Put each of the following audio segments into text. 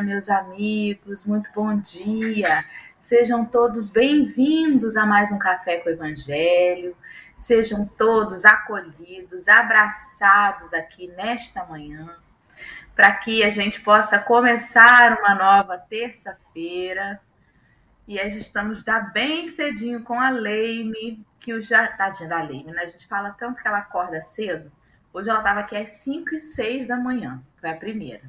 dia, meus amigos, muito bom dia. Sejam todos bem-vindos a mais um Café com o Evangelho. Sejam todos acolhidos, abraçados aqui nesta manhã, para que a gente possa começar uma nova terça-feira. E aí estamos já bem cedinho com a Leime, que o já. Tadinha da Leime, né? A gente fala tanto que ela acorda cedo. Hoje ela estava aqui às 5 e 6 da manhã, foi a primeira.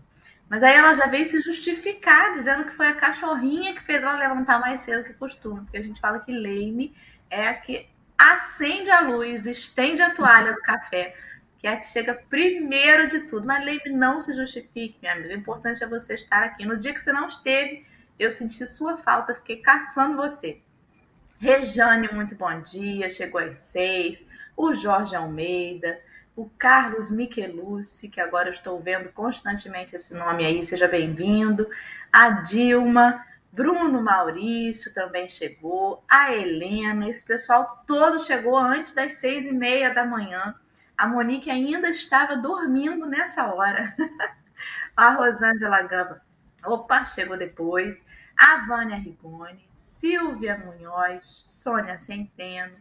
Mas aí ela já veio se justificar, dizendo que foi a cachorrinha que fez ela levantar mais cedo que costume, porque a gente fala que Leime é a que acende a luz, estende a toalha do café, que é a que chega primeiro de tudo. Mas Leime, não se justifique, minha amiga. O importante é você estar aqui. No dia que você não esteve, eu senti sua falta, fiquei caçando você. Rejane, muito bom dia, chegou às seis. O Jorge Almeida o Carlos Michelucci, que agora estou vendo constantemente esse nome aí, seja bem-vindo, a Dilma, Bruno Maurício também chegou, a Helena, esse pessoal todo chegou antes das seis e meia da manhã. A Monique ainda estava dormindo nessa hora. a Rosângela Gamba, opa, chegou depois. A Vânia Rigoni, Silvia Munhoz, Sônia Centeno,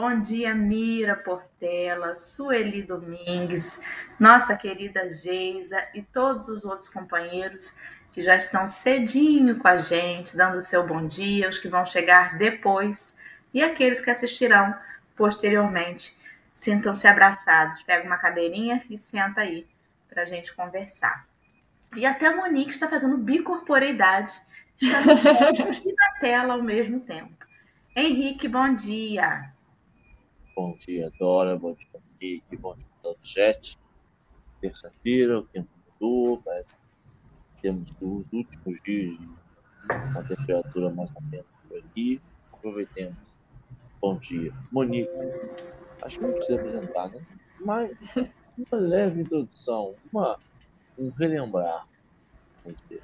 Bom dia, Mira Portela, Sueli Domingues, nossa querida Geisa e todos os outros companheiros que já estão cedinho com a gente, dando seu bom dia, os que vão chegar depois e aqueles que assistirão posteriormente. Sintam-se abraçados, pega uma cadeirinha e senta aí para a gente conversar. E até a Monique está fazendo bicorporeidade, está no e na tela ao mesmo tempo. Henrique, bom dia. Bom dia, Dora. Bom dia, Henrique. Bom dia todo chat. Terça-feira, o tempo mudou. Parece que temos os últimos dias de uma temperatura mais menos por aqui. Aproveitemos. Bom dia. Monique, acho que não precisa apresentar, né? Mas uma leve introdução, uma, um relembrar. Vamos dizer.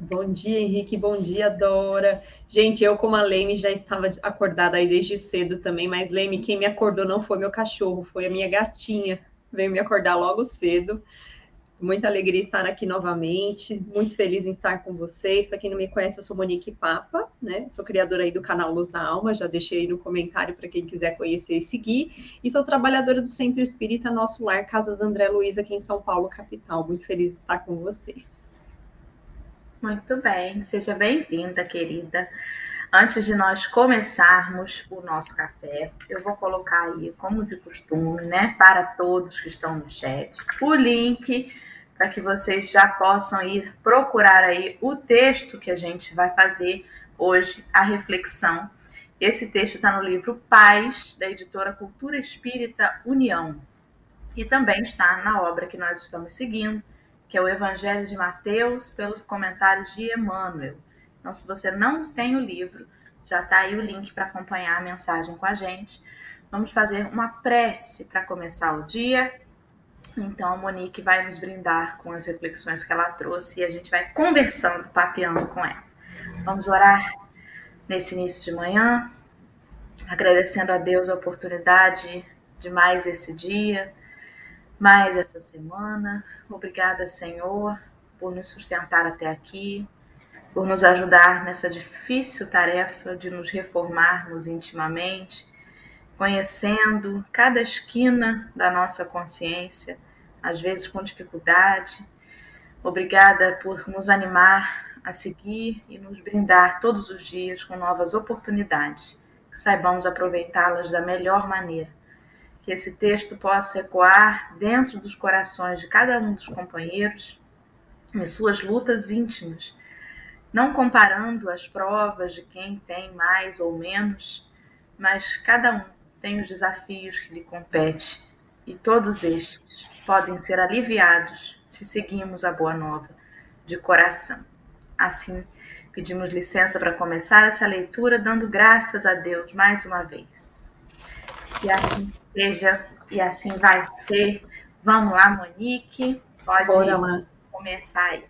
Bom dia, Henrique. Bom dia, Dora. Gente, eu, como a Leme, já estava acordada aí desde cedo também, mas Leme, quem me acordou não foi meu cachorro, foi a minha gatinha. Veio me acordar logo cedo. Muita alegria estar aqui novamente. Muito feliz em estar com vocês. Para quem não me conhece, eu sou Monique Papa, né? Sou criadora aí do canal Luz da Alma. Já deixei aí no comentário para quem quiser conhecer e seguir. E sou trabalhadora do Centro Espírita Nosso Lar, Casas André Luiz, aqui em São Paulo, capital. Muito feliz de estar com vocês. Muito bem, seja bem-vinda, querida. Antes de nós começarmos o nosso café, eu vou colocar aí, como de costume, né, para todos que estão no chat, o link para que vocês já possam ir procurar aí o texto que a gente vai fazer hoje, a reflexão. Esse texto está no livro Paz, da editora Cultura Espírita União, e também está na obra que nós estamos seguindo, que é o Evangelho de Mateus, pelos comentários de Emmanuel. Então, se você não tem o livro, já está aí o link para acompanhar a mensagem com a gente. Vamos fazer uma prece para começar o dia. Então, a Monique vai nos brindar com as reflexões que ela trouxe e a gente vai conversando, papeando com ela. Vamos orar nesse início de manhã, agradecendo a Deus a oportunidade de mais esse dia, mais essa semana. Obrigada, Senhor, por nos sustentar até aqui, por nos ajudar nessa difícil tarefa de nos reformarmos intimamente, conhecendo cada esquina da nossa consciência, às vezes com dificuldade. Obrigada por nos animar a seguir e nos brindar todos os dias com novas oportunidades, que saibamos aproveitá-las da melhor maneira que esse texto possa ecoar dentro dos corações de cada um dos companheiros, em suas lutas íntimas, não comparando as provas de quem tem mais ou menos, mas cada um tem os desafios que lhe compete e todos estes podem ser aliviados se seguimos a boa nova de coração. Assim, pedimos licença para começar essa leitura dando graças a Deus mais uma vez. Que assim seja e assim vai ser. Vamos lá, Monique, pode lá. começar aí.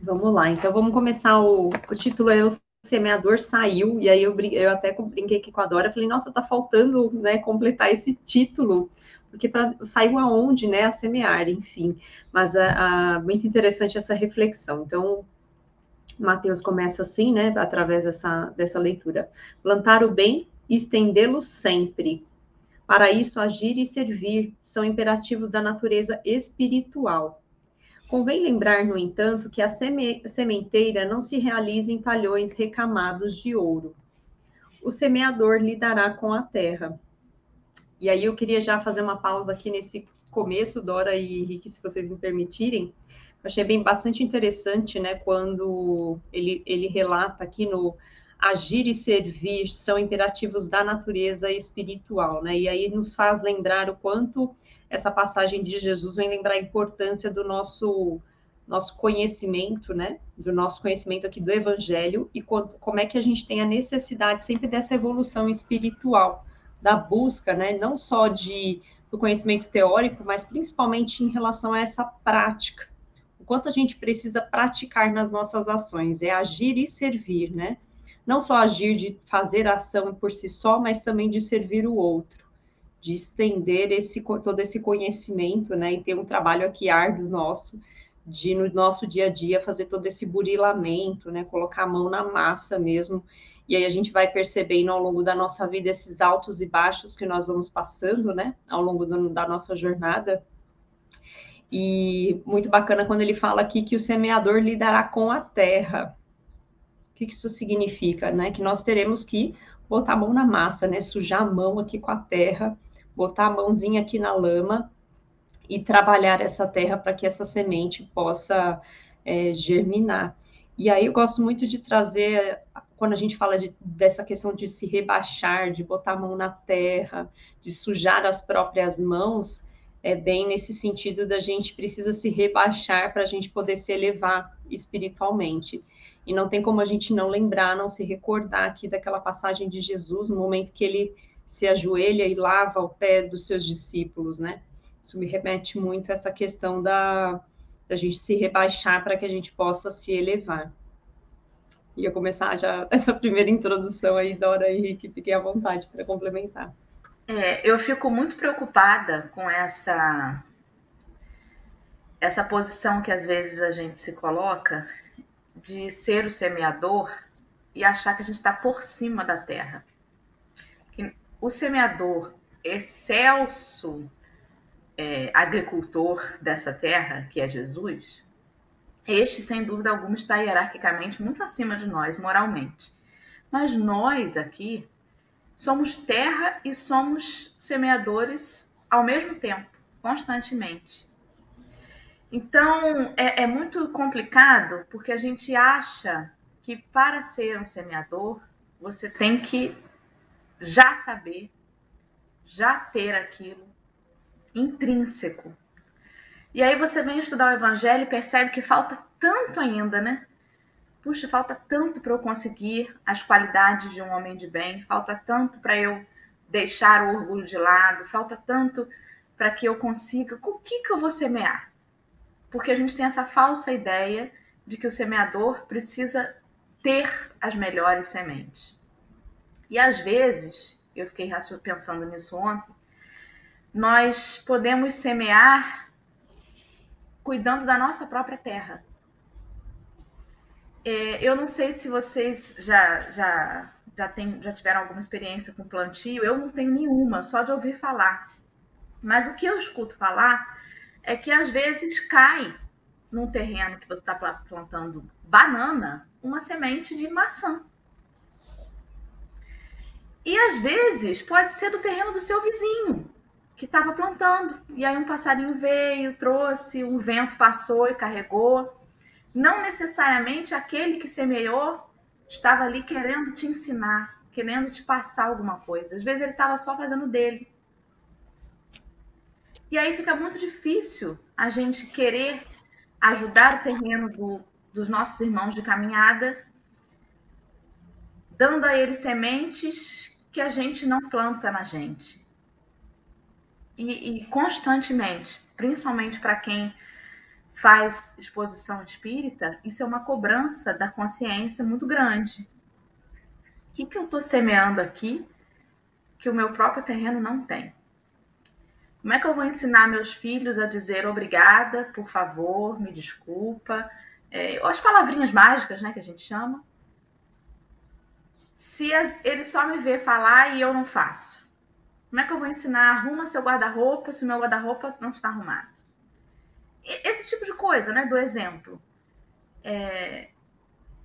Vamos lá, então vamos começar. O, o título é O Semeador Saiu, e aí eu, eu até brinquei aqui com a Dora, falei, nossa, tá faltando né, completar esse título, porque pra, saiu aonde, né, a semear, enfim. Mas a, a, muito interessante essa reflexão. Então, Mateus começa assim, né, através dessa, dessa leitura. Plantar o bem estendê-lo sempre. Para isso, agir e servir são imperativos da natureza espiritual. Convém lembrar, no entanto, que a seme sementeira não se realiza em talhões recamados de ouro. O semeador lidará com a terra. E aí eu queria já fazer uma pausa aqui nesse começo, Dora e Henrique, se vocês me permitirem. Achei bem bastante interessante, né, quando ele, ele relata aqui no agir e servir são imperativos da natureza espiritual, né? E aí nos faz lembrar o quanto essa passagem de Jesus vem lembrar a importância do nosso nosso conhecimento, né? Do nosso conhecimento aqui do Evangelho e como é que a gente tem a necessidade sempre dessa evolução espiritual, da busca, né? Não só de do conhecimento teórico, mas principalmente em relação a essa prática. O quanto a gente precisa praticar nas nossas ações, é agir e servir, né? Não só agir de fazer ação por si só, mas também de servir o outro de estender esse, todo esse conhecimento, né, e ter um trabalho aqui árduo nosso, de no nosso dia a dia fazer todo esse burilamento, né, colocar a mão na massa mesmo, e aí a gente vai percebendo ao longo da nossa vida esses altos e baixos que nós vamos passando, né, ao longo do, da nossa jornada. E muito bacana quando ele fala aqui que o semeador lidará com a terra. O que isso significa, né? Que nós teremos que botar a mão na massa, né? Sujar a mão aqui com a terra botar a mãozinha aqui na lama e trabalhar essa terra para que essa semente possa é, germinar. E aí eu gosto muito de trazer, quando a gente fala de, dessa questão de se rebaixar, de botar a mão na terra, de sujar as próprias mãos, é bem nesse sentido da gente precisa se rebaixar para a gente poder se elevar espiritualmente. E não tem como a gente não lembrar, não se recordar aqui daquela passagem de Jesus, no momento que ele se ajoelha e lava o pé dos seus discípulos, né? Isso me remete muito a essa questão da, da gente se rebaixar para que a gente possa se elevar. Ia começar já essa primeira introdução aí, Dora e Henrique, fiquei à vontade para complementar. É, eu fico muito preocupada com essa essa posição que às vezes a gente se coloca de ser o semeador e achar que a gente está por cima da terra o semeador excelso é, agricultor dessa terra, que é Jesus, este, sem dúvida alguma, está hierarquicamente muito acima de nós, moralmente. Mas nós aqui somos terra e somos semeadores ao mesmo tempo, constantemente. Então, é, é muito complicado porque a gente acha que para ser um semeador, você tem que já saber, já ter aquilo intrínseco. E aí você vem estudar o evangelho e percebe que falta tanto ainda, né? Puxa, falta tanto para eu conseguir as qualidades de um homem de bem, falta tanto para eu deixar o orgulho de lado, falta tanto para que eu consiga. O que, que eu vou semear? Porque a gente tem essa falsa ideia de que o semeador precisa ter as melhores sementes. E às vezes, eu fiquei pensando nisso ontem, nós podemos semear cuidando da nossa própria terra. É, eu não sei se vocês já, já, já, tem, já tiveram alguma experiência com plantio, eu não tenho nenhuma, só de ouvir falar. Mas o que eu escuto falar é que às vezes cai num terreno que você está plantando banana uma semente de maçã. E às vezes pode ser do terreno do seu vizinho, que estava plantando. E aí um passarinho veio, trouxe, um vento passou e carregou. Não necessariamente aquele que semeou estava ali querendo te ensinar, querendo te passar alguma coisa. Às vezes ele estava só fazendo dele. E aí fica muito difícil a gente querer ajudar o terreno do, dos nossos irmãos de caminhada, dando a eles sementes que a gente não planta na gente. E, e constantemente, principalmente para quem faz exposição espírita, isso é uma cobrança da consciência muito grande. O que, que eu estou semeando aqui que o meu próprio terreno não tem? Como é que eu vou ensinar meus filhos a dizer obrigada, por favor, me desculpa, é, ou as palavrinhas mágicas, né, que a gente chama, se as, ele só me vê falar e eu não faço? Como é que eu vou ensinar arruma seu guarda-roupa se meu guarda-roupa não está arrumado? Esse tipo de coisa, né, do exemplo. É,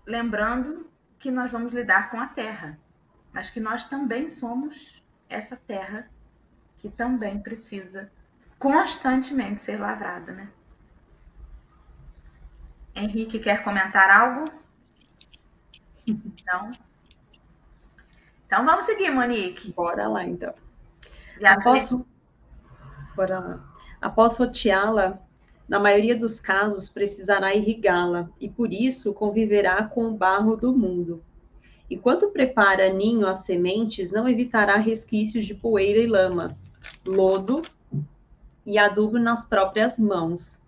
lembrando que nós vamos lidar com a terra, mas que nós também somos essa terra que também precisa constantemente ser lavrada, né? Henrique quer comentar algo? Então, então vamos seguir, Monique. Bora lá, então. Após, bora lá. Após roteá-la, na maioria dos casos precisará irrigá-la e por isso conviverá com o barro do mundo. Enquanto prepara ninho às sementes, não evitará resquícios de poeira e lama, lodo e adubo nas próprias mãos.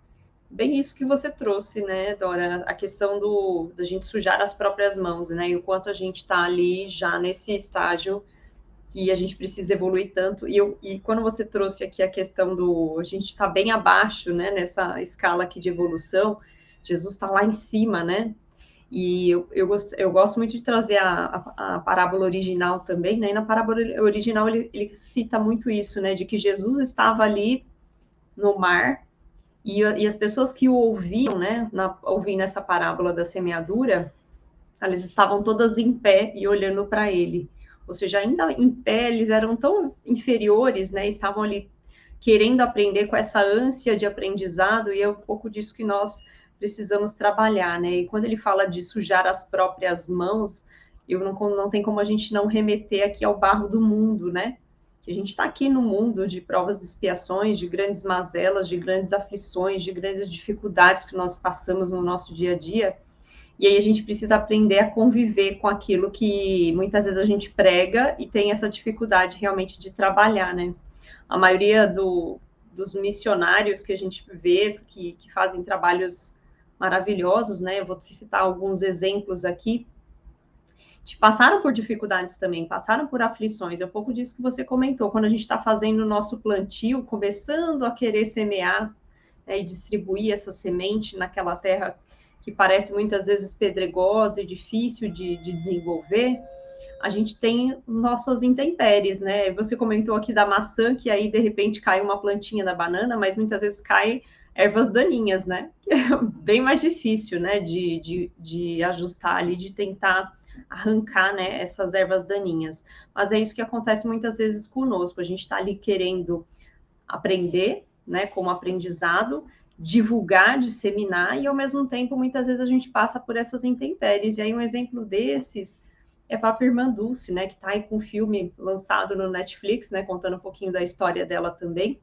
Bem isso que você trouxe, né, Dora? A questão do da gente sujar as próprias mãos, né? E o quanto a gente está ali já nesse estágio que a gente precisa evoluir tanto. E, eu, e quando você trouxe aqui a questão do a gente está bem abaixo, né, nessa escala aqui de evolução, Jesus está lá em cima, né? E eu, eu, gosto, eu gosto muito de trazer a, a, a, parábola original também, né? E na parábola original ele, ele cita muito isso, né? De que Jesus estava ali no mar e, e as pessoas que o ouviam, né? Na, ouvindo essa parábola da semeadura, elas estavam todas em pé e olhando para ele. Ou seja, ainda em pé, eles eram tão inferiores, né? Estavam ali querendo aprender com essa ânsia de aprendizado, e é um pouco disso que nós precisamos trabalhar, né? E quando ele fala de sujar as próprias mãos, eu não, não tem como a gente não remeter aqui ao barro do mundo, né? Que a gente está aqui no mundo de provas e expiações, de grandes mazelas, de grandes aflições, de grandes dificuldades que nós passamos no nosso dia a dia. E aí a gente precisa aprender a conviver com aquilo que muitas vezes a gente prega e tem essa dificuldade realmente de trabalhar, né? A maioria do, dos missionários que a gente vê que, que fazem trabalhos maravilhosos, né? Eu vou citar alguns exemplos aqui. De, passaram por dificuldades também, passaram por aflições. É um pouco disso que você comentou, quando a gente está fazendo o nosso plantio, começando a querer semear né, e distribuir essa semente naquela terra que parece muitas vezes pedregosa e difícil de, de desenvolver, a gente tem nossas intempéries, né? Você comentou aqui da maçã, que aí de repente cai uma plantinha da banana, mas muitas vezes cai ervas daninhas, né? É bem mais difícil, né? De, de, de ajustar ali, de tentar arrancar, né? Essas ervas daninhas. Mas é isso que acontece muitas vezes conosco. A gente está ali querendo aprender, né? Como aprendizado, divulgar, disseminar, e ao mesmo tempo, muitas vezes a gente passa por essas intempéries. E aí, um exemplo desses é para a irmã Dulce, né? Que está aí com um filme lançado no Netflix, né? Contando um pouquinho da história dela também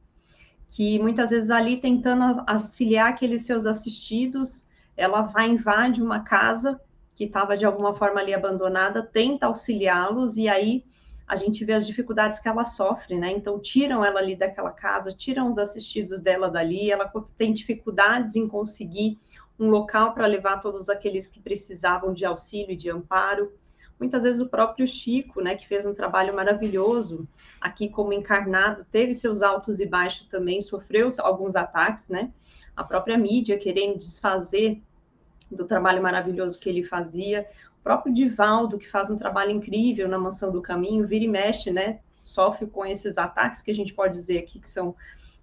que muitas vezes ali tentando auxiliar aqueles seus assistidos, ela vai invade uma casa que estava de alguma forma ali abandonada, tenta auxiliá-los e aí a gente vê as dificuldades que ela sofre, né? Então tiram ela ali daquela casa, tiram os assistidos dela dali, ela tem dificuldades em conseguir um local para levar todos aqueles que precisavam de auxílio e de amparo muitas vezes o próprio Chico, né, que fez um trabalho maravilhoso aqui como encarnado, teve seus altos e baixos também, sofreu alguns ataques, né? A própria mídia querendo desfazer do trabalho maravilhoso que ele fazia, o próprio Divaldo, que faz um trabalho incrível na Mansão do Caminho, vira e mexe, né? Sofre com esses ataques que a gente pode dizer aqui que são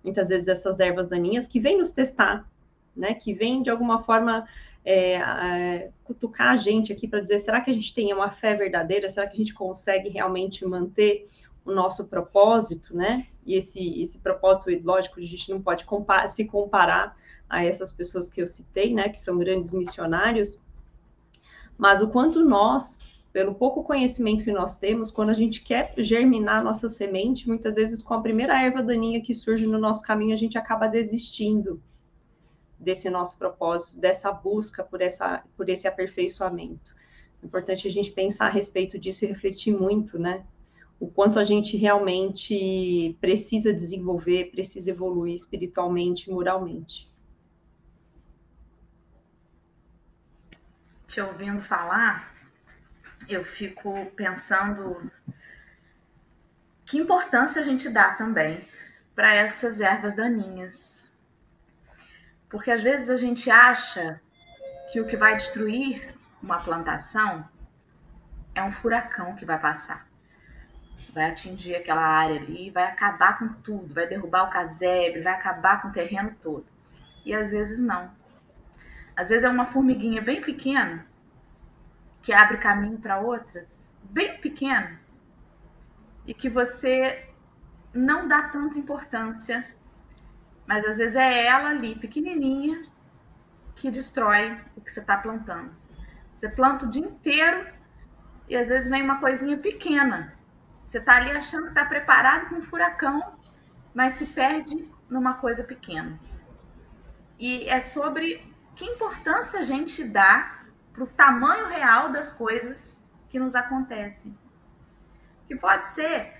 muitas vezes essas ervas daninhas que vêm nos testar, né? Que vêm de alguma forma é, é, cutucar a gente aqui para dizer: será que a gente tem uma fé verdadeira? Será que a gente consegue realmente manter o nosso propósito, né? E esse, esse propósito, lógico, a gente não pode se comparar a essas pessoas que eu citei, né? Que são grandes missionários, mas o quanto nós, pelo pouco conhecimento que nós temos, quando a gente quer germinar nossa semente, muitas vezes com a primeira erva daninha que surge no nosso caminho, a gente acaba desistindo desse nosso propósito, dessa busca por, essa, por esse aperfeiçoamento. É importante a gente pensar a respeito disso e refletir muito, né? O quanto a gente realmente precisa desenvolver, precisa evoluir espiritualmente e moralmente. Te ouvindo falar, eu fico pensando que importância a gente dá também para essas ervas daninhas. Porque às vezes a gente acha que o que vai destruir uma plantação é um furacão que vai passar. Vai atingir aquela área ali, vai acabar com tudo, vai derrubar o casebre, vai acabar com o terreno todo. E às vezes não. Às vezes é uma formiguinha bem pequena que abre caminho para outras, bem pequenas, e que você não dá tanta importância, mas às vezes é ela ali, pequenininha, que destrói o que você está plantando. Você planta o dia inteiro e às vezes vem uma coisinha pequena. Você está ali achando que está preparado para um furacão, mas se perde numa coisa pequena. E é sobre que importância a gente dá para o tamanho real das coisas que nos acontecem. Que pode ser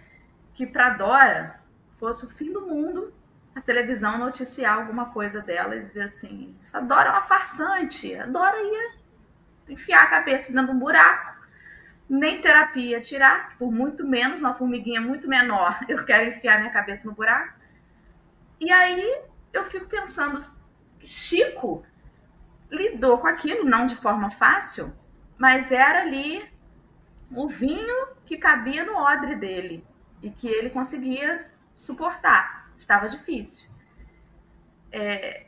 que para Dora fosse o fim do mundo a televisão noticiar alguma coisa dela e dizer assim: essa Dora é uma farsante, a Dora ia enfiar a cabeça dentro de um buraco, nem terapia tirar, por muito menos, uma formiguinha muito menor, eu quero enfiar minha cabeça no buraco. E aí eu fico pensando, Chico lidou com aquilo, não de forma fácil, mas era ali o vinho que cabia no odre dele e que ele conseguia suportar. Estava difícil. É,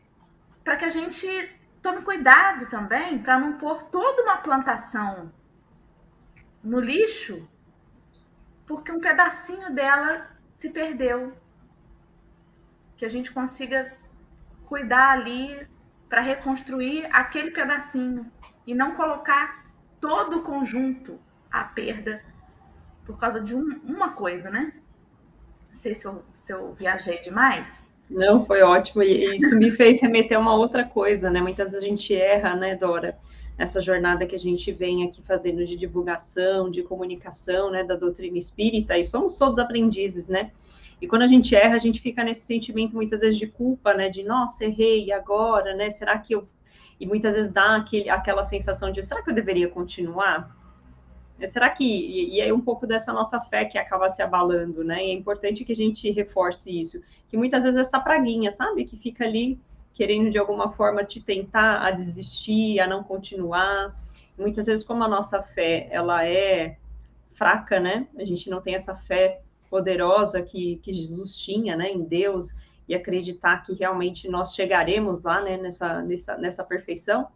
para que a gente tome cuidado também para não pôr toda uma plantação no lixo porque um pedacinho dela se perdeu. Que a gente consiga cuidar ali para reconstruir aquele pedacinho e não colocar todo o conjunto à perda por causa de um, uma coisa, né? Não sei se eu, se eu viajei demais. Não, foi ótimo. E isso me fez remeter a uma outra coisa, né? Muitas vezes a gente erra, né, Dora? Nessa jornada que a gente vem aqui fazendo de divulgação, de comunicação, né, da doutrina espírita, e somos todos aprendizes, né? E quando a gente erra, a gente fica nesse sentimento muitas vezes de culpa, né? De nossa, errei agora, né? Será que eu. E muitas vezes dá aquele, aquela sensação de será que eu deveria continuar? É, será que. E, é um pouco dessa nossa fé que acaba se abalando, né? E é importante que a gente reforce isso. Que muitas vezes essa praguinha, sabe? Que fica ali querendo de alguma forma te tentar a desistir, a não continuar. Muitas vezes, como a nossa fé ela é fraca, né? A gente não tem essa fé poderosa que, que Jesus tinha, né? Em Deus e acreditar que realmente nós chegaremos lá, né? Nessa, nessa, nessa perfeição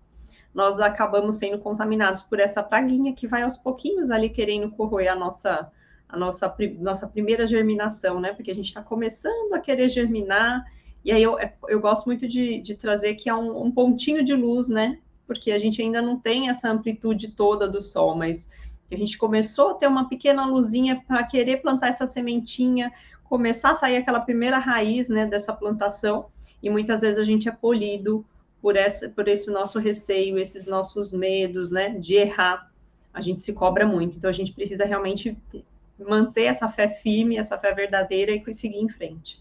nós acabamos sendo contaminados por essa praguinha que vai aos pouquinhos ali querendo corroer a nossa, a nossa, nossa primeira germinação, né? Porque a gente está começando a querer germinar, e aí eu, eu gosto muito de, de trazer que é um, um pontinho de luz, né? Porque a gente ainda não tem essa amplitude toda do sol, mas a gente começou a ter uma pequena luzinha para querer plantar essa sementinha, começar a sair aquela primeira raiz, né, dessa plantação, e muitas vezes a gente é polido por, essa, por esse nosso receio, esses nossos medos, né, de errar. A gente se cobra muito. Então, a gente precisa realmente manter essa fé firme, essa fé verdadeira e seguir em frente.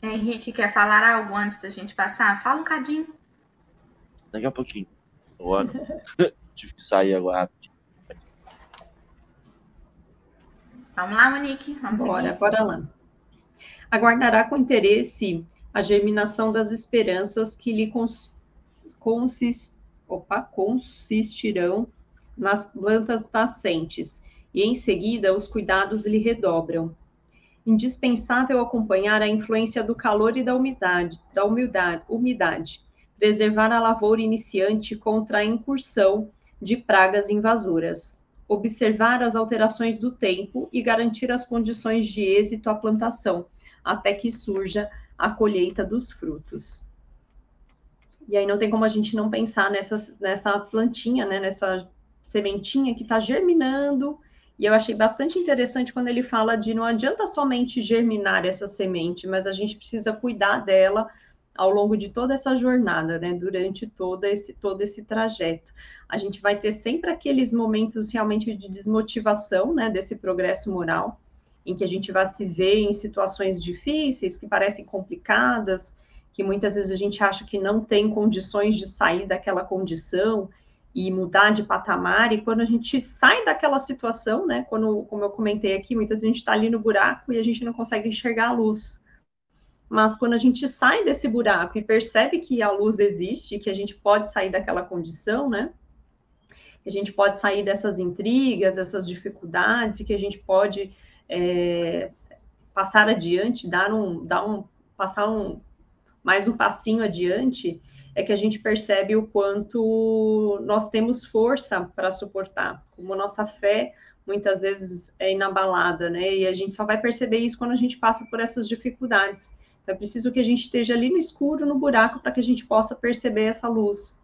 Henrique, quer falar algo antes da gente passar? Fala um cadinho. Daqui a pouquinho. Agora. Tive que sair agora rapidinho. Vamos lá, Monique. Vamos bora, seguir. bora lá. Aguardará com interesse a germinação das esperanças que lhe cons, consist, opa, consistirão nas plantas nascentes, e em seguida os cuidados lhe redobram. Indispensável acompanhar a influência do calor e da umidade, da umidade, umidade preservar a lavoura iniciante contra a incursão de pragas invasoras, observar as alterações do tempo e garantir as condições de êxito à plantação, até que surja a colheita dos frutos. E aí não tem como a gente não pensar nessa, nessa plantinha, né, nessa sementinha que está germinando. E eu achei bastante interessante quando ele fala de não adianta somente germinar essa semente, mas a gente precisa cuidar dela ao longo de toda essa jornada, né? Durante todo esse, todo esse trajeto. A gente vai ter sempre aqueles momentos realmente de desmotivação, né? Desse progresso moral em que a gente vai se ver em situações difíceis, que parecem complicadas, que muitas vezes a gente acha que não tem condições de sair daquela condição e mudar de patamar, e quando a gente sai daquela situação, né, quando, como eu comentei aqui, muitas vezes a gente está ali no buraco e a gente não consegue enxergar a luz. mas quando a gente sai desse buraco e percebe que a luz existe, que a gente pode sair daquela condição, né? Que a gente pode sair dessas intrigas, essas dificuldades, que a gente pode é, passar adiante, dar um, dar um, passar um mais um passinho adiante, é que a gente percebe o quanto nós temos força para suportar, como nossa fé muitas vezes é inabalada, né? E a gente só vai perceber isso quando a gente passa por essas dificuldades. Então, é preciso que a gente esteja ali no escuro, no buraco, para que a gente possa perceber essa luz.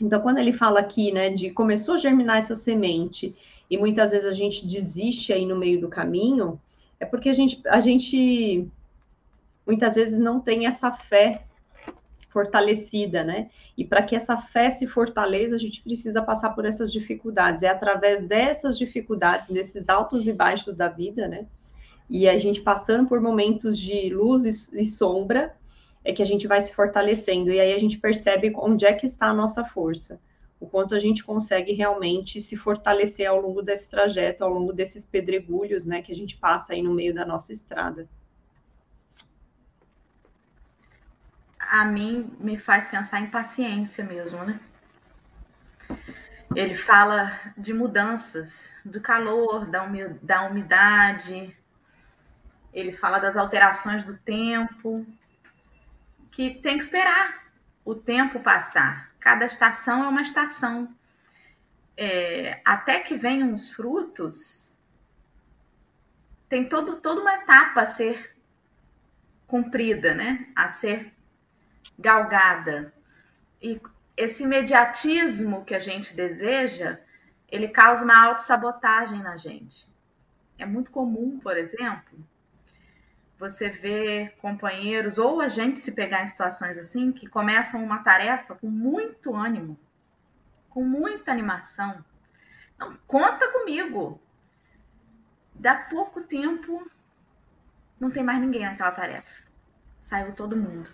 Então, quando ele fala aqui, né, de começou a germinar essa semente e muitas vezes a gente desiste aí no meio do caminho, é porque a gente, a gente muitas vezes não tem essa fé fortalecida, né? E para que essa fé se fortaleça, a gente precisa passar por essas dificuldades. É através dessas dificuldades, desses altos e baixos da vida, né? E a gente passando por momentos de luz e, sombra, é que a gente vai se fortalecendo. E aí a gente percebe onde é que está a nossa força. O quanto a gente consegue realmente se fortalecer ao longo desse trajeto, ao longo desses pedregulhos, né, que a gente passa aí no meio da nossa estrada. a mim me faz pensar em paciência mesmo, né? Ele fala de mudanças, do calor, da umidade, ele fala das alterações do tempo, que tem que esperar o tempo passar. Cada estação é uma estação. É, até que venham os frutos, tem todo, toda uma etapa a ser cumprida, né? A ser galgada. E esse imediatismo que a gente deseja, ele causa uma autossabotagem na gente. É muito comum, por exemplo, você ver companheiros ou a gente se pegar em situações assim que começam uma tarefa com muito ânimo, com muita animação. Não, conta comigo. Dá pouco tempo, não tem mais ninguém naquela tarefa. Saiu todo mundo.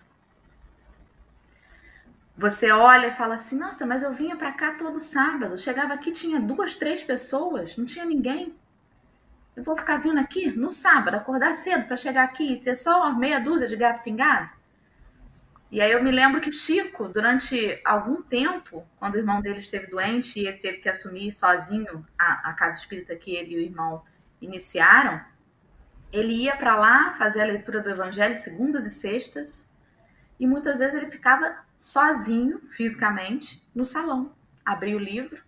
Você olha e fala assim: nossa, mas eu vinha para cá todo sábado. Chegava aqui, tinha duas, três pessoas, não tinha ninguém. Eu vou ficar vindo aqui no sábado, acordar cedo para chegar aqui e ter só meia dúzia de gato pingado? E aí eu me lembro que Chico, durante algum tempo, quando o irmão dele esteve doente e ele teve que assumir sozinho a, a casa espírita que ele e o irmão iniciaram, ele ia para lá fazer a leitura do Evangelho segundas e sextas, e muitas vezes ele ficava sozinho, fisicamente, no salão. Abria o livro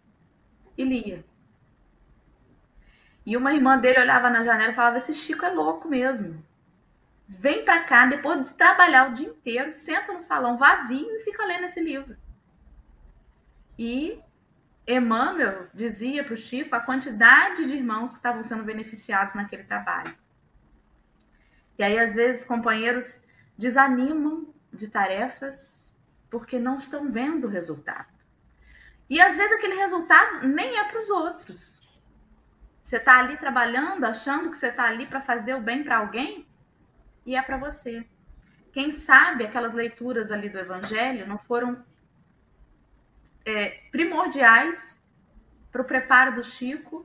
e lia. E uma irmã dele olhava na janela e falava: Esse Chico é louco mesmo. Vem para cá depois de trabalhar o dia inteiro, senta no salão vazio e fica lendo esse livro. E Emmanuel dizia para o Chico a quantidade de irmãos que estavam sendo beneficiados naquele trabalho. E aí, às vezes, companheiros desanimam de tarefas porque não estão vendo o resultado. E às vezes aquele resultado nem é para os outros. Você está ali trabalhando, achando que você está ali para fazer o bem para alguém, e é para você. Quem sabe aquelas leituras ali do Evangelho não foram é, primordiais para o preparo do Chico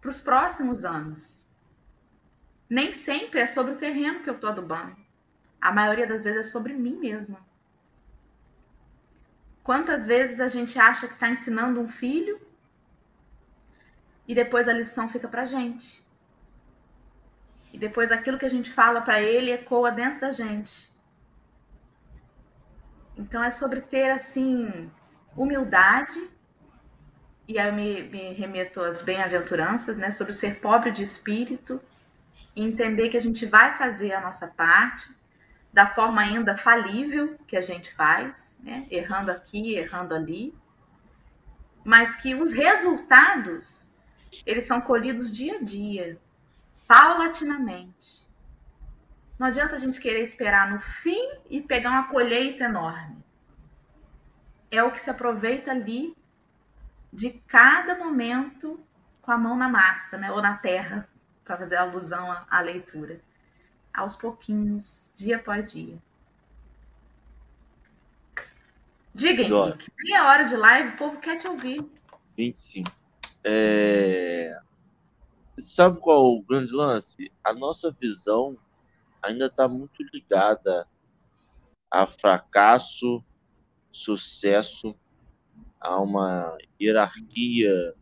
para os próximos anos. Nem sempre é sobre o terreno que eu estou adubando. A maioria das vezes é sobre mim mesma. Quantas vezes a gente acha que está ensinando um filho e depois a lição fica para gente? E depois aquilo que a gente fala para ele ecoa dentro da gente. Então é sobre ter assim humildade e aí eu me, me remeto às bem-aventuranças, né? Sobre ser pobre de espírito e entender que a gente vai fazer a nossa parte da forma ainda falível que a gente faz, né? errando aqui, errando ali, mas que os resultados eles são colhidos dia a dia, paulatinamente. Não adianta a gente querer esperar no fim e pegar uma colheita enorme. É o que se aproveita ali de cada momento com a mão na massa, né? ou na terra, para fazer alusão à, à leitura aos pouquinhos, dia após dia. Diga, Henrique, meia hora de live, o povo quer te ouvir. 25. É... Sabe qual é o grande lance? A nossa visão, ainda está muito ligada a fracasso, sucesso, a uma hierarquia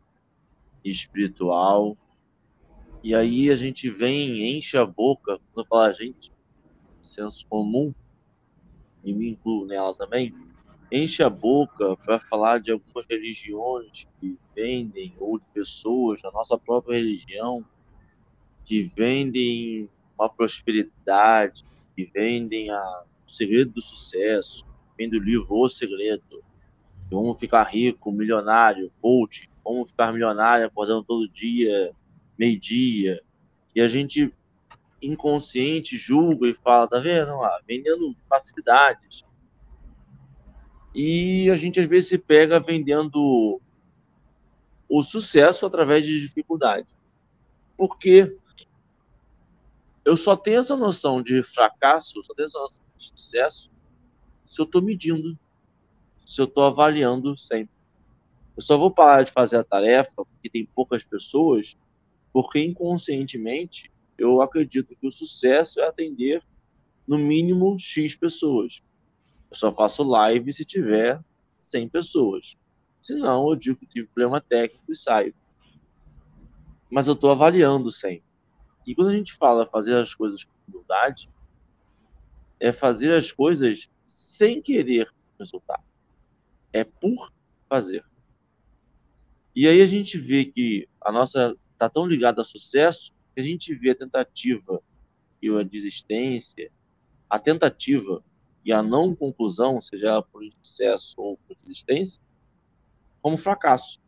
espiritual. E aí a gente vem, enche a boca, quando fala gente, senso comum, e me incluo nela também, enche a boca para falar de algumas religiões que vendem, ou de pessoas da nossa própria religião, que vendem uma prosperidade, que vendem a, o segredo do sucesso, vem o livro O Segredo, vamos ficar rico, milionário, coach, vamos ficar milionário acordando todo dia, meio-dia, e a gente inconsciente julga e fala, tá vendo? Lá, vendendo facilidades. E a gente às vezes se pega vendendo o sucesso através de dificuldade. Porque eu só tenho essa noção de fracasso, só tenho essa noção de sucesso se eu estou medindo, se eu estou avaliando sempre. Eu só vou parar de fazer a tarefa porque tem poucas pessoas, porque inconscientemente eu acredito que o sucesso é atender no mínimo X pessoas. Eu só faço live se tiver 100 pessoas. Senão, eu digo que tive problema técnico e saio. Mas eu estou avaliando sempre. E quando a gente fala fazer as coisas com humildade, é fazer as coisas sem querer resultado. É por fazer. E aí a gente vê que a nossa está tão ligada a sucesso que a gente vê a tentativa e a desistência, a tentativa e a não conclusão, seja por sucesso ou por desistência, como fracasso.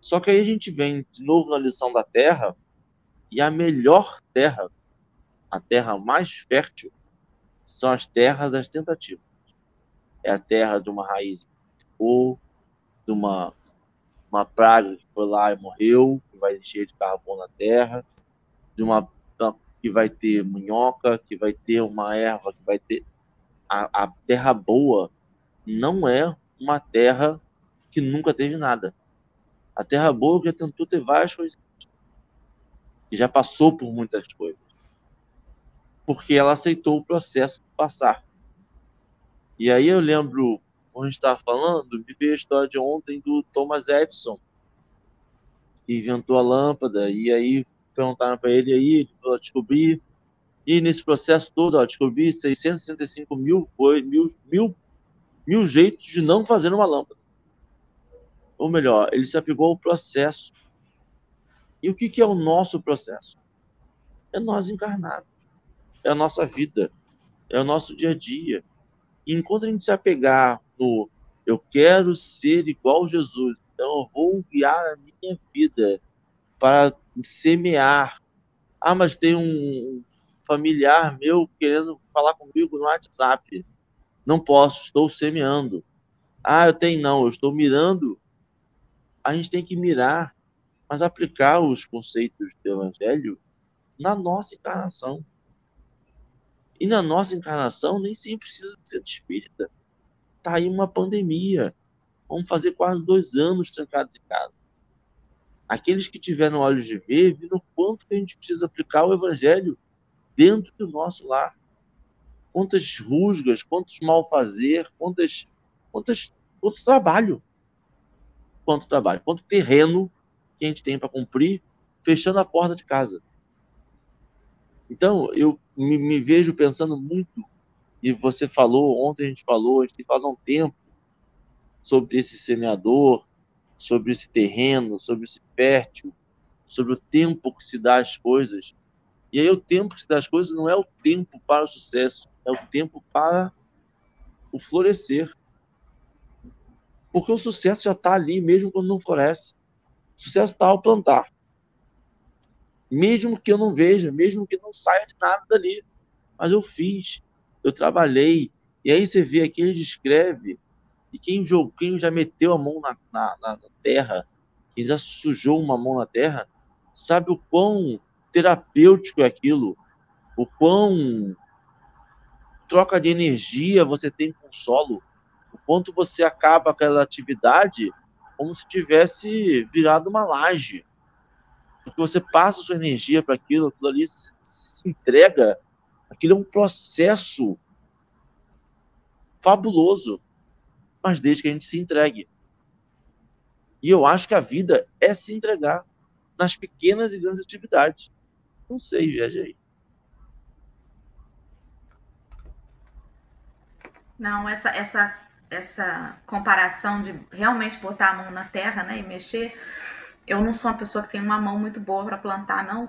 Só que aí a gente vem de novo na lição da terra, e a melhor terra, a terra mais fértil, são as terras das tentativas. É a terra de uma raiz ou de uma, uma praga que foi lá e morreu, que vai encher de carbono na terra, de uma que vai ter minhoca, que vai ter uma erva, que vai ter. A, a terra boa não é uma terra que nunca teve nada. A terra boa já tentou ter várias coisas. E já passou por muitas coisas porque ela aceitou o processo de passar. E aí eu lembro, quando a gente estava falando, me veio a história de ontem do Thomas Edison, que inventou a lâmpada, e aí perguntaram para ele, aí falou, descobri, e nesse processo todo, ó, descobri 665 mil, mil, mil, mil jeitos de não fazer uma lâmpada. Ou melhor, ele se apegou ao processo. E o que, que é o nosso processo? É nós encarnados é a nossa vida, é o nosso dia a dia. E enquanto a gente se apegar no eu quero ser igual Jesus, então eu vou guiar a minha vida para semear. Ah, mas tem um familiar meu querendo falar comigo no WhatsApp. Não posso, estou semeando. Ah, eu tenho não, eu estou mirando. A gente tem que mirar, mas aplicar os conceitos do evangelho na nossa encarnação. E na nossa encarnação, nem sempre precisa ser de espírita. Está aí uma pandemia. Vamos fazer quase dois anos trancados em casa. Aqueles que tiveram olhos de ver, viram quanto que a gente precisa aplicar o evangelho dentro do nosso lar. Quantas rusgas, quantos mal fazer, quantas, quantas, quanto trabalho. Quanto trabalho, quanto terreno que a gente tem para cumprir, fechando a porta de casa. Então, eu me, me, vejo pensando muito, e você falou, ontem a gente falou, a gente tem falado há um tempo sobre esse semeador, sobre esse terreno, sobre esse fértil, sobre o tempo que se dá às coisas. E aí o tempo que se dá às coisas não é o tempo para o sucesso, é o tempo para o florescer. Porque o sucesso já está ali, mesmo quando não floresce. O sucesso está ao plantar mesmo que eu não veja, mesmo que não saia de nada dali. Mas eu fiz, eu trabalhei. E aí você vê aqui, ele descreve, e quem, jogou, quem já meteu a mão na, na, na terra, quem já sujou uma mão na terra, sabe o quão terapêutico é aquilo, o quão troca de energia você tem com o solo, o quanto você acaba aquela atividade como se tivesse virado uma laje Porque você passa sua energia para aquilo, aquilo ali se, se entrega. Aquilo é um processo fabuloso, mas desde que a gente se entregue. E eu acho que a vida é se entregar nas pequenas e grandes atividades. Não sei, viaja aí. Não, essa, essa, essa comparação de realmente botar a mão na terra né, e mexer, eu não sou uma pessoa que tem uma mão muito boa para plantar, não.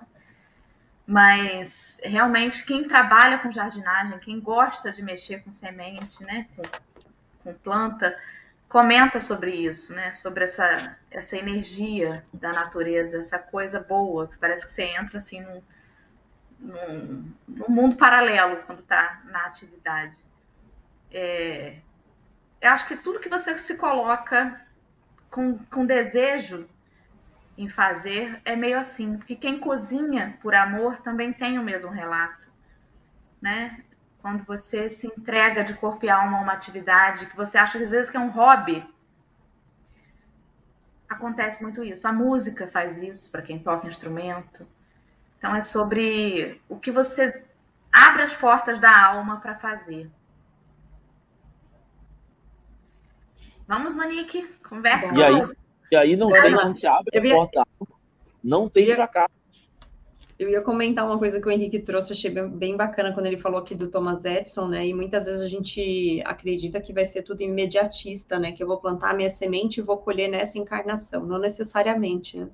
Mas realmente quem trabalha com jardinagem, quem gosta de mexer com semente, né, com, com planta, comenta sobre isso, né? Sobre essa, essa energia da natureza, essa coisa boa, que parece que você entra assim num, num, num mundo paralelo quando está na atividade. É, eu acho que tudo que você se coloca com, com desejo em fazer é meio assim, porque quem cozinha por amor também tem o mesmo relato, né? Quando você se entrega de corpo e alma a uma atividade que você acha às vezes que é um hobby, acontece muito isso. A música faz isso para quem toca instrumento. Então é sobre o que você abre as portas da alma para fazer. Vamos, Monique, conversa e aí, e aí não tem, quando se abre a porta, não tem fracasso. Eu ia comentar uma coisa que o Henrique trouxe, achei bem, bacana quando ele falou aqui do Thomas Edison, né? E muitas vezes a gente acredita que vai ser tudo imediatista, né? Que eu vou plantar a minha semente e vou colher nessa encarnação. Não necessariamente, né?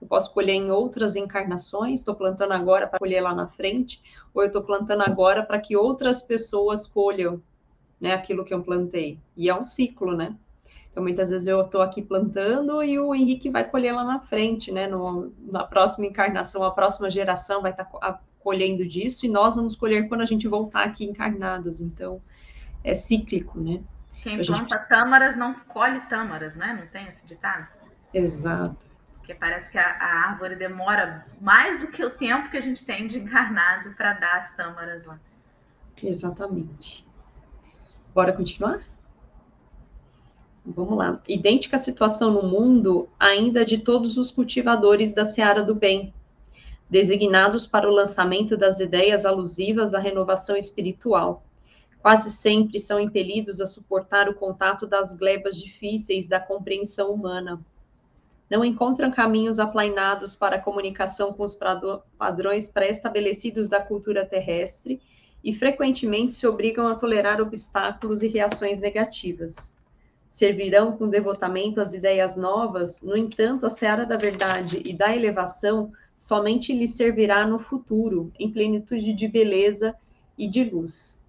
Eu posso colher em outras encarnações, estou plantando agora para colher lá na frente, ou eu estou plantando agora para que outras pessoas colham né, aquilo que eu plantei. E é um ciclo, né? Então, muitas vezes eu estou aqui plantando e o Henrique vai colher lá na frente, né? No, na próxima encarnação, a próxima geração vai estar tá colhendo disso e nós vamos colher quando a gente voltar aqui encarnados. Então, é cíclico, né? Quem a planta gente... tâmaras não colhe tâmaras, né? Não tem esse ditado? Exato. Porque parece que a, a árvore demora mais do que o tempo que a gente tem de encarnado para dar as tâmaras lá. Exatamente. Bora continuar? Vamos lá. Idêntica situação no mundo ainda de todos os cultivadores da seara do bem, designados para o lançamento das ideias alusivas à renovação espiritual. Quase sempre são impelidos a suportar o contato das glebas difíceis da compreensão humana. Não encontram caminhos aplainados para a comunicação com os padrões pré-estabelecidos da cultura terrestre e frequentemente se obrigam a tolerar obstáculos e reações negativas servirão com devotamento as ideias novas, no entanto, a seara da verdade e da elevação somente lhes servirá no futuro, em plenitude de beleza e de luz.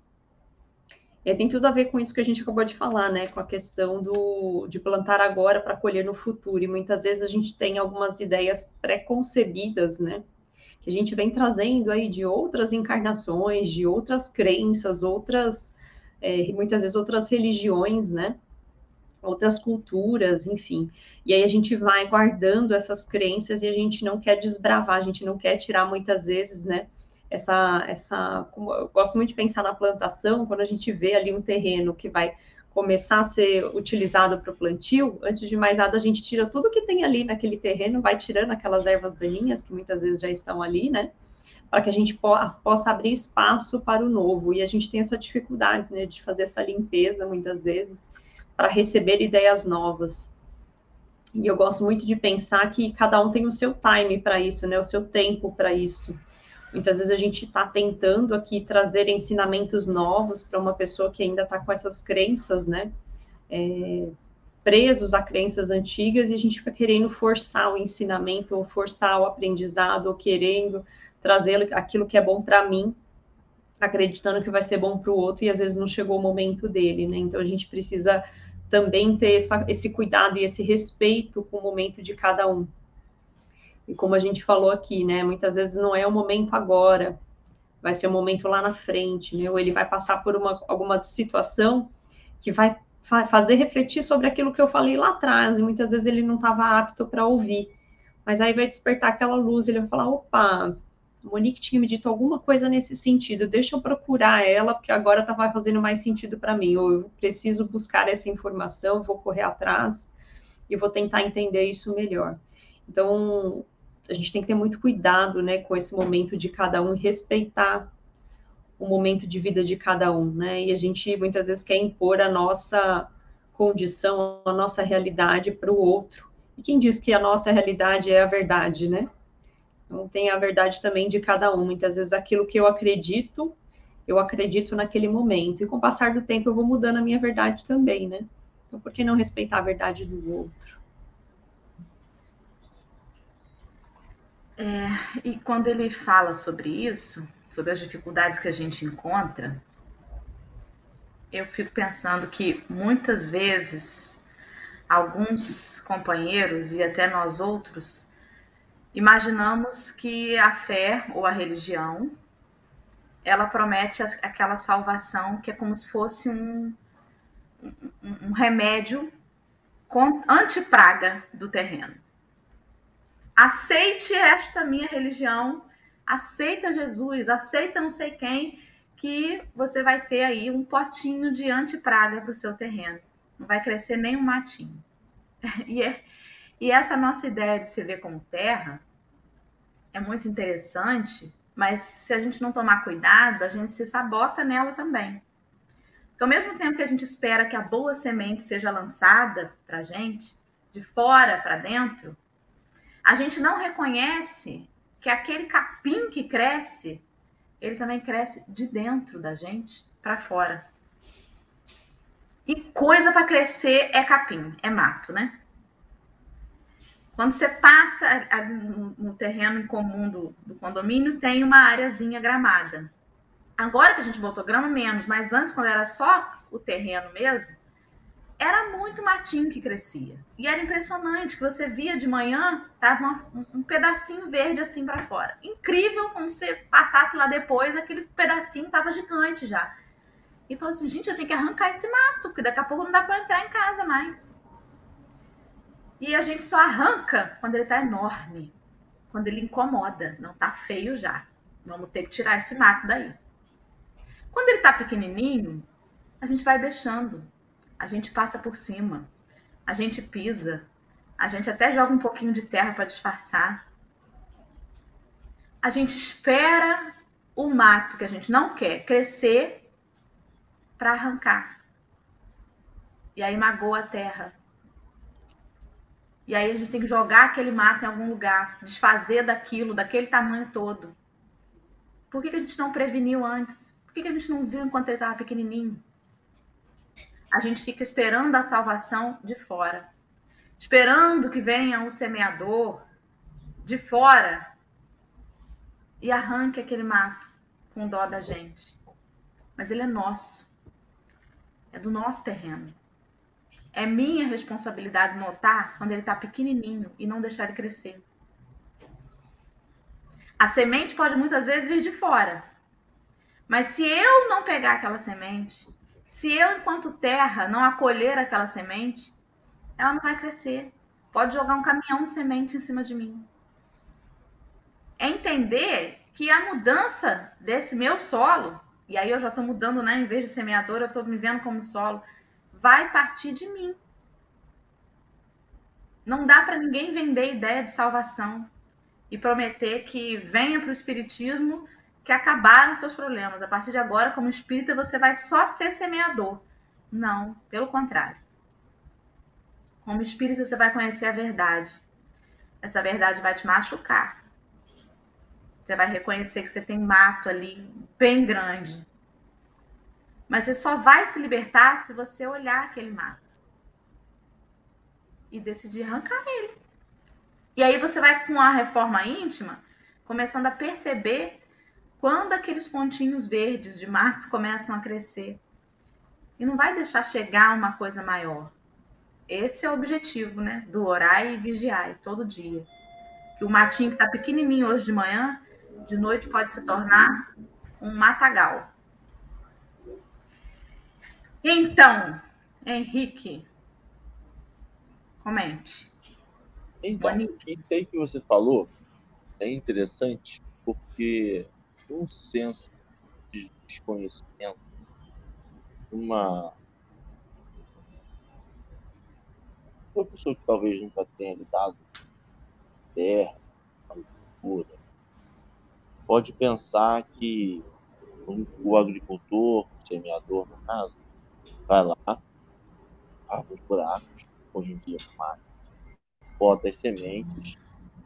É, tem tudo a ver com isso que a gente acabou de falar, né? Com a questão do, de plantar agora para colher no futuro. E muitas vezes a gente tem algumas ideias pré-concebidas, né? Que a gente vem trazendo aí de outras encarnações, de outras crenças, outras, é, muitas vezes outras religiões, né? Outras culturas, enfim. E aí a gente vai guardando essas crenças e a gente não quer desbravar, a gente não quer tirar muitas vezes, né? Essa, essa, eu gosto muito de pensar na plantação, quando a gente vê ali um terreno que vai começar a ser utilizado para o plantio, antes de mais nada a gente tira tudo que tem ali naquele terreno, vai tirando aquelas ervas daninhas que muitas vezes já estão ali, né? Para que a gente po possa abrir espaço para o novo. E a gente tem essa dificuldade, né, de fazer essa limpeza muitas vezes para receber ideias novas. E eu gosto muito de pensar que cada um tem o seu time para isso, né? O seu tempo para isso. Muitas vezes a gente está tentando aqui trazer ensinamentos novos para uma pessoa que ainda está com essas crenças, né? É, presos a crenças antigas e a gente fica querendo forçar o ensinamento, ou forçar o aprendizado, ou querendo trazer aquilo que é bom para mim, acreditando que vai ser bom para o outro e às vezes não chegou o momento dele, né? Então a gente precisa também ter essa, esse cuidado e esse respeito com o momento de cada um. E como a gente falou aqui, né, muitas vezes não é o momento agora, vai ser o momento lá na frente, né, ou ele vai passar por uma, alguma situação que vai fa fazer refletir sobre aquilo que eu falei lá atrás, e muitas vezes ele não estava apto para ouvir. Mas aí vai despertar aquela luz, ele vai falar, opa, Monique tinha me dito alguma coisa nesse sentido, deixa eu procurar ela, porque agora estava fazendo mais sentido para mim, ou eu preciso buscar essa informação, vou correr atrás e vou tentar entender isso melhor. Então, a gente tem que ter muito cuidado, né, com esse momento de cada um, respeitar o momento de vida de cada um, né? E a gente muitas vezes quer impor a nossa condição, a nossa realidade para o outro. E quem diz que a nossa realidade é a verdade, né? Então tem a verdade também de cada um. Muitas vezes aquilo que eu acredito, eu acredito naquele momento. E com o passar do tempo eu vou mudando a minha verdade também, né? Então por que não respeitar a verdade do outro? É, e quando ele fala sobre isso, sobre as dificuldades que a gente encontra, eu fico pensando que muitas vezes alguns companheiros e até nós outros imaginamos que a fé ou a religião ela promete aquela salvação que é como se fosse um, um, um remédio anti-praga do terreno. Aceite esta minha religião, aceita Jesus, aceita não sei quem, que você vai ter aí um potinho de anti-praga para o seu terreno. Não vai crescer nem um matinho. E, é, e essa nossa ideia de se ver como terra é muito interessante, mas se a gente não tomar cuidado, a gente se sabota nela também. Então, ao mesmo tempo que a gente espera que a boa semente seja lançada para a gente, de fora para dentro, a gente não reconhece que aquele capim que cresce, ele também cresce de dentro da gente para fora. E coisa para crescer é capim, é mato, né? Quando você passa no terreno comum do, do condomínio, tem uma areazinha gramada. Agora que a gente botou grama menos, mas antes, quando era só o terreno mesmo, era muito matinho que crescia. E era impressionante que você via de manhã, tava um, um pedacinho verde assim para fora. Incrível como você passasse lá depois, aquele pedacinho tava gigante já. E falou assim, gente, eu tenho que arrancar esse mato, porque daqui a pouco não dá para entrar em casa mais. E a gente só arranca quando ele tá enorme, quando ele incomoda, não tá feio já. Vamos ter que tirar esse mato daí. Quando ele tá pequenininho, a gente vai deixando a gente passa por cima, a gente pisa, a gente até joga um pouquinho de terra para disfarçar. A gente espera o mato que a gente não quer crescer para arrancar. E aí magoa a terra. E aí a gente tem que jogar aquele mato em algum lugar, desfazer daquilo, daquele tamanho todo. Por que, que a gente não preveniu antes? Por que, que a gente não viu enquanto ele estava pequenininho? a gente fica esperando a salvação de fora, esperando que venha um semeador de fora e arranque aquele mato com dó da gente. Mas ele é nosso, é do nosso terreno. É minha responsabilidade notar quando ele está pequenininho e não deixar ele crescer. A semente pode muitas vezes vir de fora, mas se eu não pegar aquela semente, se eu, enquanto terra, não acolher aquela semente, ela não vai crescer. Pode jogar um caminhão de semente em cima de mim. É entender que a mudança desse meu solo, e aí eu já estou mudando, né? Em vez de semeador, eu estou me vendo como solo, vai partir de mim. Não dá para ninguém vender ideia de salvação e prometer que venha para o Espiritismo que acabaram seus problemas. A partir de agora, como espírita, você vai só ser semeador. Não, pelo contrário. Como espírita, você vai conhecer a verdade. Essa verdade vai te machucar. Você vai reconhecer que você tem mato ali bem grande. Mas você só vai se libertar se você olhar aquele mato e decidir arrancar ele. E aí você vai com a reforma íntima começando a perceber quando aqueles pontinhos verdes de mato começam a crescer. E não vai deixar chegar uma coisa maior. Esse é o objetivo, né? Do orar e vigiar todo dia. Que o matinho que está pequenininho hoje de manhã, de noite pode se tornar um matagal. Então, Henrique, comente. Então, o que que você falou é interessante porque um senso de desconhecimento, uma uma pessoa que talvez nunca tenha lidado com terra, segura. Pode pensar que o agricultor, o semeador, no caso, vai lá, abre os buracos, hoje em dia máquina, bota as sementes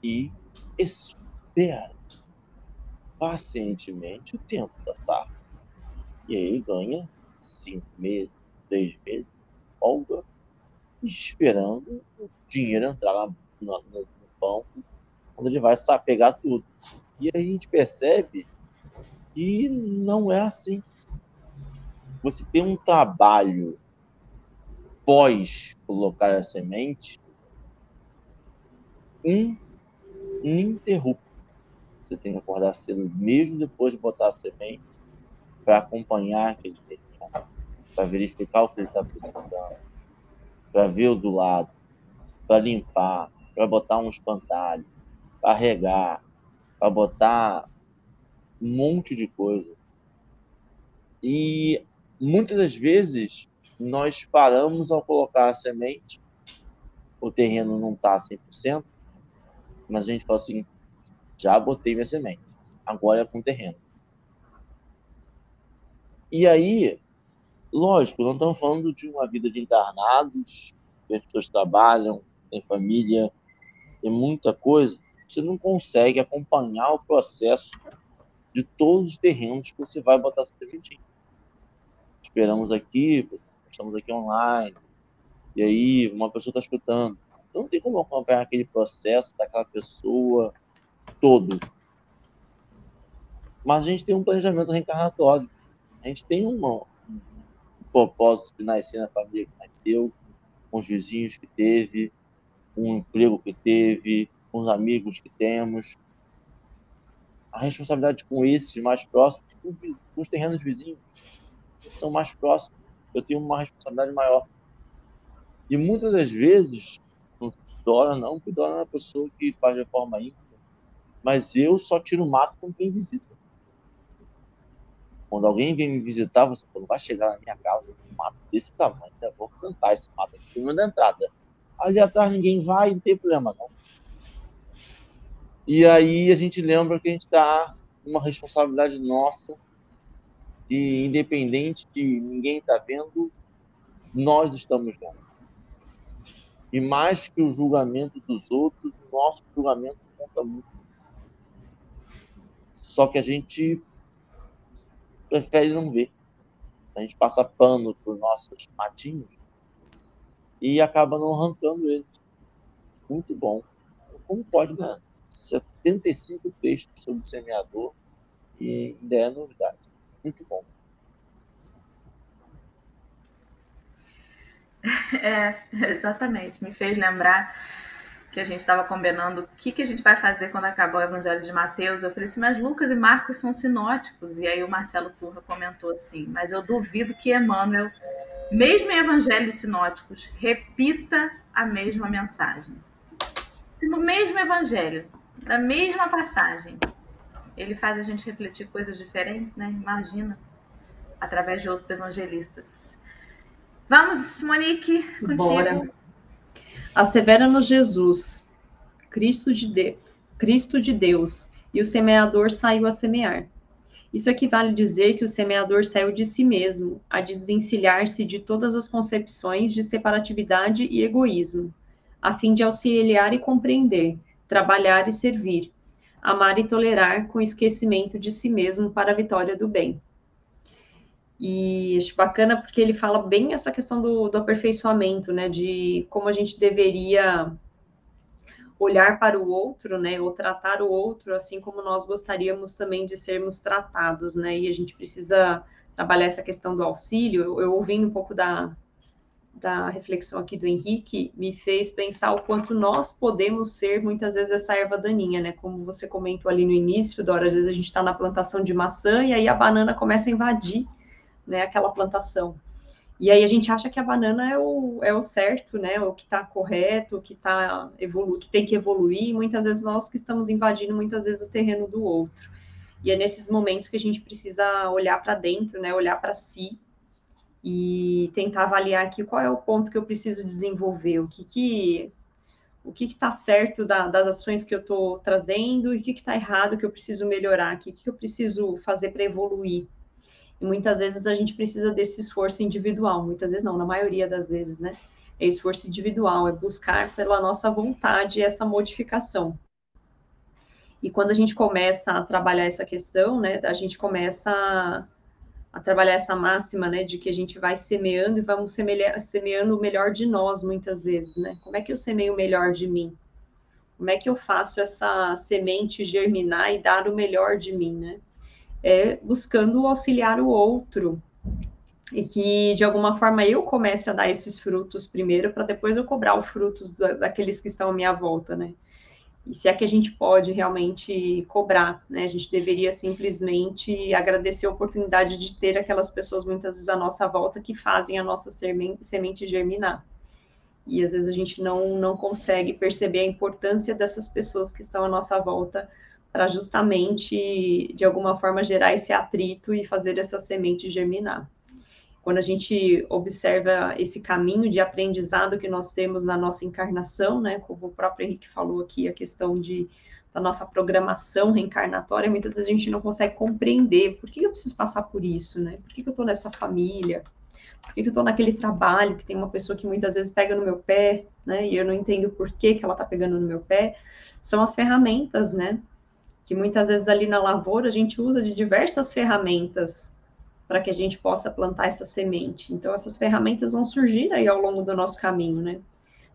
e espera pacientemente o tempo da safra. E aí ganha cinco meses, três meses, folga, esperando o dinheiro entrar lá no, no, banco, onde ele vai pegar tudo. E aí a gente percebe que não é assim. Você tem um trabalho pós colocar a semente ininterrupto. Você tem que acordar cedo, mesmo depois de botar a semente, para acompanhar aquele terreno, para verificar o que ele está precisando, para ver o do lado, para limpar, para botar um espantalho, para regar, para botar um monte de coisa. E muitas das vezes nós paramos ao colocar a semente, o terreno não está 100%, mas a gente fala assim, já botei minha semente, agora é com o terreno. E aí, lógico, não estamos falando de uma vida de encarnados, as pessoas trabalham, têm família, tem muita coisa, você não consegue acompanhar o processo de todos os terrenos que você vai botar sua sementinha. Esperamos aqui, estamos aqui online, e aí uma pessoa está escutando. Não tem como acompanhar aquele processo daquela pessoa todo. Mas a gente tem um planejamento reencarnatório. A gente tem uma, um propósito de nascer na família que nasceu, com os vizinhos que teve, um emprego que teve, com os amigos que temos. A responsabilidade com esses mais próximos, com os, com os terrenos vizinhos, são mais próximos eu tenho uma responsabilidade maior. E muitas das vezes, não Dora não, porque Dora é uma pessoa que faz reforma íntima, mas eu só tiro mato quando vem visita. Quando alguém vem me visitar, você não vai chegar na minha casa com um mato desse tamanho, eu vou plantar esse mato aqui no da entrada. Ali atrás ninguém vai, não tem problema não. E aí a gente lembra que a gente está uma responsabilidade nossa de independente de ninguém está vendo, nós estamos vendo. E mais que o julgamento dos outros, nosso julgamento conta muito. Só que a gente prefere não ver. A gente passa pano por nossos matinhos e acaba não arrancando eles. Muito bom. Como pode, né? 75 textos sobre o semeador e ainda é novidade muito bom. É, exatamente. Me fez lembrar que a gente estava combinando o que, que a gente vai fazer quando acabar o Evangelho de Mateus. Eu falei assim, mas Lucas e Marcos são sinóticos. E aí o Marcelo Turra comentou assim, mas eu duvido que Emmanuel, mesmo em evangelhos sinóticos, repita a mesma mensagem. Se no mesmo evangelho, na mesma passagem, ele faz a gente refletir coisas diferentes, né? Imagina, através de outros evangelistas. Vamos, Monique, contigo. Bora. Assevera-nos Jesus, Cristo de, de... Cristo de Deus, e o semeador saiu a semear. Isso equivale a dizer que o semeador saiu de si mesmo, a desvencilhar-se de todas as concepções de separatividade e egoísmo, a fim de auxiliar e compreender, trabalhar e servir, amar e tolerar com esquecimento de si mesmo para a vitória do bem. E acho bacana porque ele fala bem essa questão do, do aperfeiçoamento, né? De como a gente deveria olhar para o outro, né? Ou tratar o outro assim como nós gostaríamos também de sermos tratados, né? E a gente precisa trabalhar essa questão do auxílio. Eu, eu ouvindo um pouco da, da reflexão aqui do Henrique me fez pensar o quanto nós podemos ser muitas vezes essa erva daninha, né? Como você comentou ali no início, Dora, às vezes a gente está na plantação de maçã e aí a banana começa a invadir, né? Aquela plantação. E aí a gente acha que a banana é o, é o certo, né? O que está correto, o que tá evolu que tem que evoluir. E muitas vezes nós que estamos invadindo muitas vezes o terreno do outro. E é nesses momentos que a gente precisa olhar para dentro, né? Olhar para si e tentar avaliar aqui qual é o ponto que eu preciso desenvolver, o que que o que está certo da, das ações que eu estou trazendo e o que está errado que eu preciso melhorar, o que, que eu preciso fazer para evoluir. E muitas vezes a gente precisa desse esforço individual, muitas vezes não, na maioria das vezes, né? É esforço individual, é buscar pela nossa vontade essa modificação. E quando a gente começa a trabalhar essa questão, né, a gente começa a trabalhar essa máxima, né, de que a gente vai semeando e vamos semeando o melhor de nós, muitas vezes, né? Como é que eu semeio o melhor de mim? Como é que eu faço essa semente germinar e dar o melhor de mim, né? É buscando auxiliar o outro, e que de alguma forma eu comece a dar esses frutos primeiro para depois eu cobrar o fruto da, daqueles que estão à minha volta, né? E se é que a gente pode realmente cobrar, né? A gente deveria simplesmente agradecer a oportunidade de ter aquelas pessoas muitas vezes à nossa volta que fazem a nossa semente germinar. E às vezes a gente não, não consegue perceber a importância dessas pessoas que estão à nossa volta para justamente, de alguma forma, gerar esse atrito e fazer essa semente germinar quando a gente observa esse caminho de aprendizado que nós temos na nossa encarnação, né, como o próprio Henrique falou aqui, a questão de da nossa programação reencarnatória, muitas vezes a gente não consegue compreender por que eu preciso passar por isso, né? Por que eu estou nessa família? Por que eu estou naquele trabalho que tem uma pessoa que muitas vezes pega no meu pé, né? E eu não entendo por que, que ela está pegando no meu pé. São as ferramentas, né? Que muitas vezes ali na lavoura a gente usa de diversas ferramentas para que a gente possa plantar essa semente. Então, essas ferramentas vão surgir aí ao longo do nosso caminho, né?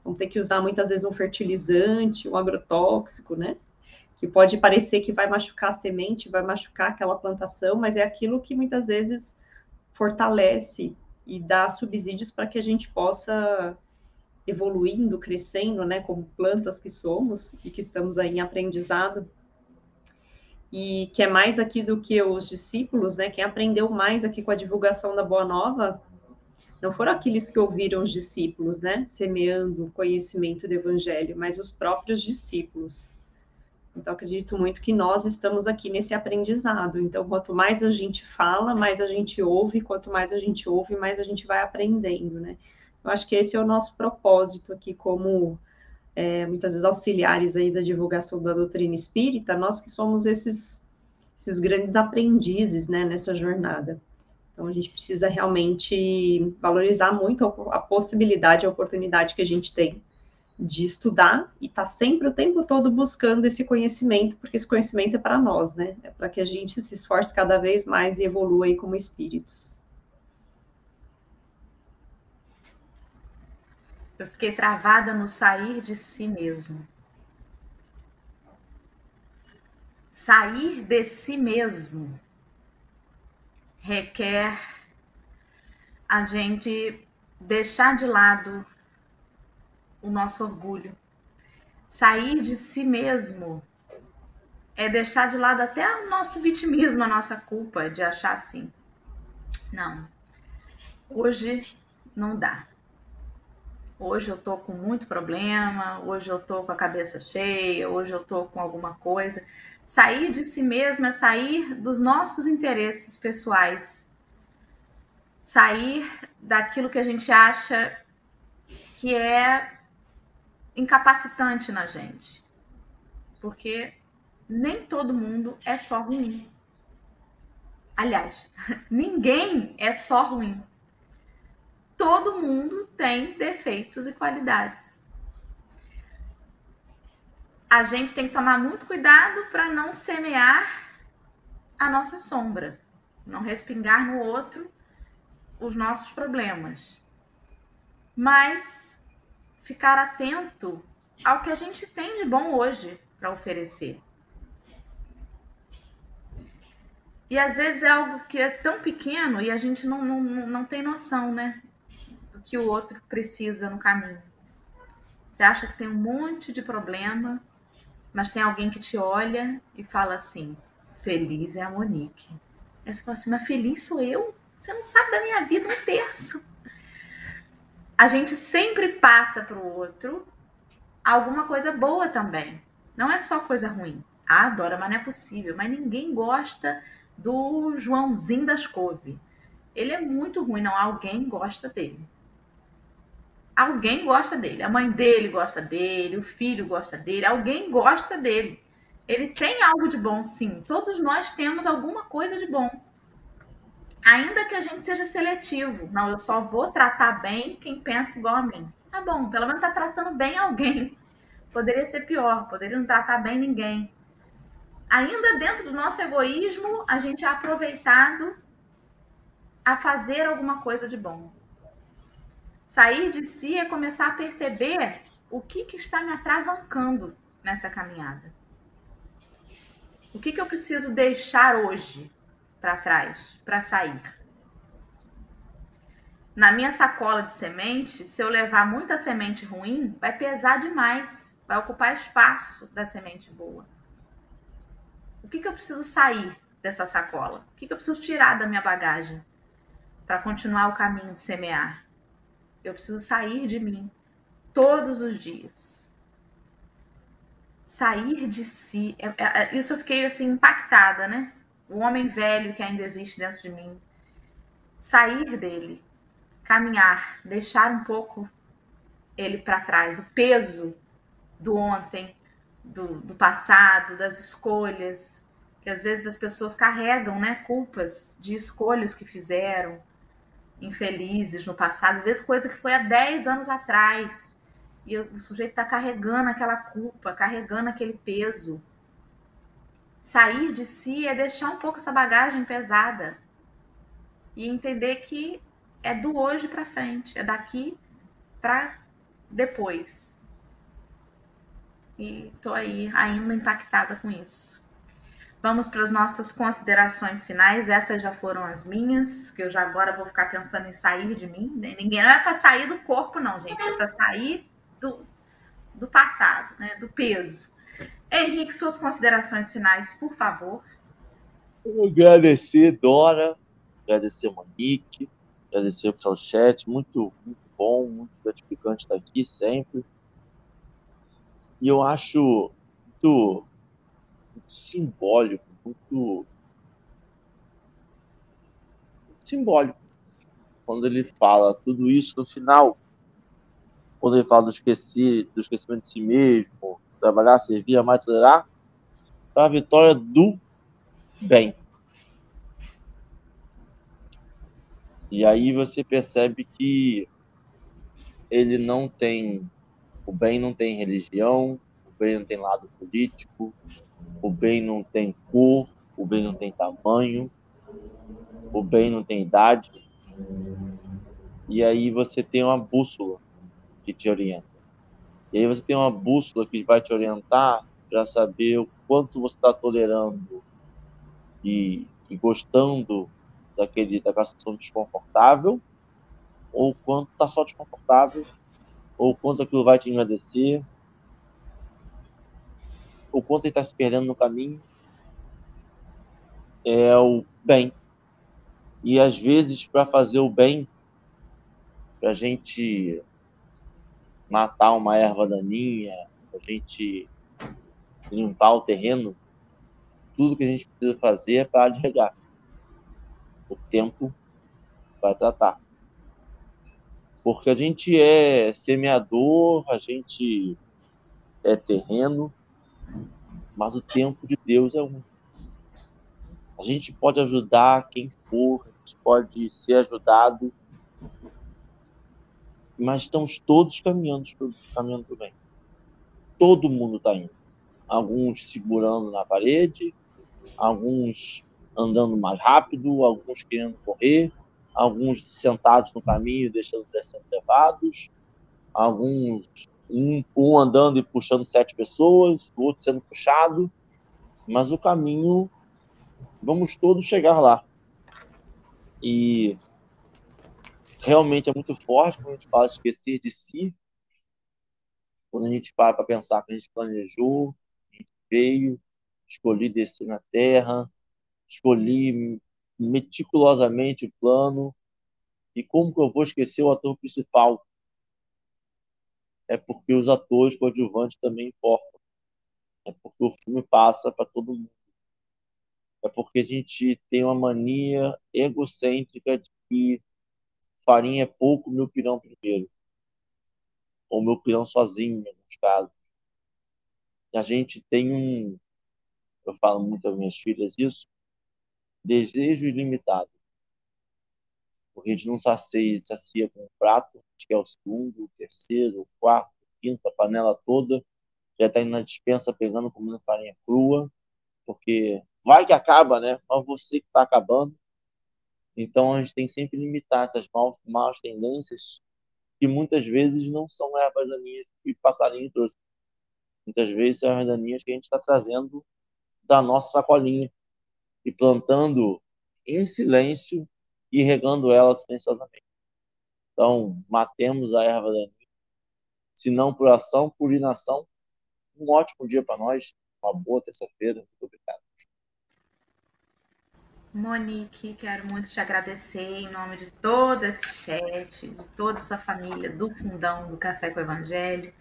Vamos ter que usar muitas vezes um fertilizante, um agrotóxico, né? Que pode parecer que vai machucar a semente, vai machucar aquela plantação, mas é aquilo que muitas vezes fortalece e dá subsídios para que a gente possa evoluindo, crescendo, né, como plantas que somos e que estamos aí em aprendizado, e que é mais aqui do que os discípulos, né? Quem aprendeu mais aqui com a divulgação da Boa Nova não foram aqueles que ouviram os discípulos, né? Semeando o conhecimento do Evangelho, mas os próprios discípulos. Então, acredito muito que nós estamos aqui nesse aprendizado. Então, quanto mais a gente fala, mais a gente ouve, quanto mais a gente ouve, mais a gente vai aprendendo, né? Eu acho que esse é o nosso propósito aqui como é, muitas vezes auxiliares aí da divulgação da doutrina espírita, nós que somos esses, esses grandes aprendizes, né, nessa jornada. Então, a gente precisa realmente valorizar muito a, possibilidade, a oportunidade que a gente tem de estudar e estar tá sempre o tempo todo buscando esse conhecimento, porque esse conhecimento é para nós, né? É para que a gente se esforce cada vez mais e evolua aí como espíritos. Eu fiquei travada no sair de si mesmo. Sair de si mesmo requer a gente deixar de lado o nosso orgulho. Sair de si mesmo é deixar de lado até o nosso vitimismo, a nossa culpa de achar assim. Não, hoje não dá. Hoje eu tô com muito problema, hoje eu tô com a cabeça cheia, hoje eu tô com alguma coisa. Sair de si mesmo é sair dos nossos interesses pessoais. Sair daquilo que a gente acha que é incapacitante na gente. Porque nem todo mundo é só ruim. Aliás, ninguém é só ruim todo mundo tem defeitos e qualidades. A gente tem que tomar muito cuidado para não semear a nossa sombra, não respingar no outro os nossos problemas. Mas ficar atento ao que a gente tem de bom hoje para oferecer. E às vezes é algo que é tão pequeno e a gente não, não, não tem noção, né? Que o outro precisa no caminho. Você acha que tem um monte de problema, mas tem alguém que te olha e fala assim: feliz é a Monique. Aí você fala assim: mas feliz sou eu? Você não sabe da minha vida um terço. A gente sempre passa para o outro alguma coisa boa também. Não é só coisa ruim. Ah, adora, mas não é possível. Mas ninguém gosta do Joãozinho das Couve. Ele é muito ruim, não. Alguém gosta dele. Alguém gosta dele. A mãe dele gosta dele, o filho gosta dele, alguém gosta dele. Ele tem algo de bom, sim. Todos nós temos alguma coisa de bom. Ainda que a gente seja seletivo. Não, eu só vou tratar bem quem pensa igual a mim. Tá bom, pelo menos tá tratando bem alguém. Poderia ser pior, poderia não tratar bem ninguém. Ainda dentro do nosso egoísmo, a gente é aproveitado a fazer alguma coisa de bom. Sair de si é começar a perceber o que, que está me atravancando nessa caminhada. O que, que eu preciso deixar hoje para trás, para sair? Na minha sacola de semente, se eu levar muita semente ruim, vai pesar demais, vai ocupar espaço da semente boa. O que, que eu preciso sair dessa sacola? O que, que eu preciso tirar da minha bagagem para continuar o caminho de semear? Eu preciso sair de mim todos os dias. Sair de si. É, é, é, isso eu fiquei assim impactada, né? O homem velho que ainda existe dentro de mim. Sair dele, caminhar, deixar um pouco ele para trás, o peso do ontem, do, do, passado, das escolhas, que às vezes as pessoas carregam, né, culpas de escolhas que fizeram, infelizes no passado, às vezes coisa que foi há 10 anos atrás. E o sujeito está carregando aquela culpa, carregando aquele peso. Sair de si é deixar um pouco essa bagagem pesada e entender que é do hoje para frente, é daqui para depois. E tô aí ainda impactada com isso. Vamos para as nossas considerações finais. Essas já foram as minhas, que eu já agora vou ficar pensando em sair de mim. Ninguém não é para sair do corpo, não, gente. É para sair do, do passado, né? do peso. Henrique, suas considerações finais, por favor. agradecer, Dora, agradecer, Monique, agradecer o chat. Muito, muito bom, muito gratificante estar aqui sempre. E eu acho muito muito simbólico, muito simbólico. Quando ele fala tudo isso no final, quando ele fala do, esquecer, do esquecimento de si mesmo, trabalhar, servir, amar, tolerar, para a vitória do bem. E aí você percebe que ele não tem, o bem não tem religião, o bem não tem lado político, o bem não tem cor, o bem não tem tamanho, o bem não tem idade. E aí você tem uma bússola que te orienta. E aí você tem uma bússola que vai te orientar para saber o quanto você está tolerando e, e, gostando daquele, daquela situação desconfortável, ou quanto está só desconfortável, ou quanto aquilo vai te agradecer, o quanto ele está se perdendo no caminho é o bem. E às vezes, para fazer o bem, para a gente matar uma erva daninha, para a gente limpar o terreno, tudo que a gente precisa fazer é para regar. O tempo vai tratar. Porque a gente é semeador, a gente é terreno, mas o tempo de Deus é um. A gente pode ajudar quem for, a gente pode ser ajudado, mas estamos todos caminhando caminhando para o bem. Todo mundo está indo. Alguns segurando na parede, alguns andando mais rápido, alguns querendo correr, alguns sentados no caminho deixando de ser levados, alguns um, um andando e puxando sete pessoas, o outro sendo puxado, mas o caminho, vamos todos chegar lá. E realmente é muito forte quando a gente fala esquecer de si, quando a gente para para pensar que a gente planejou, a gente veio, escolhi descer na terra, escolhi meticulosamente o plano, e como que eu vou esquecer o ator principal? É porque os atores coadjuvantes também importam. É porque o filme passa para todo mundo. É porque a gente tem uma mania egocêntrica de que farinha é pouco, meu pirão primeiro. ou meu peão sozinho, em alguns casos. A gente tem um, eu falo muito às minhas filhas isso, desejo ilimitado. A gente não sacia, sacia com um prato, gente quer o segundo, o terceiro, o quarto, o quinto, a panela toda, já está indo na dispensa pegando comendo farinha crua, porque vai que acaba, né? Mas você que está acabando. Então a gente tem que sempre limitar essas maus, maus tendências que muitas vezes não são ervas daninhas que passarinho trouxe. Muitas vezes são ervas daninhas que a gente está trazendo da nossa sacolinha e plantando em silêncio e regando ela silenciosamente. Então, matemos a erva daninha, se não por ação, por inação. Um ótimo dia para nós, uma boa terça-feira. Muito obrigado. Monique, quero muito te agradecer em nome de todo esse chat, de toda essa família do Fundão do Café com o Evangelho,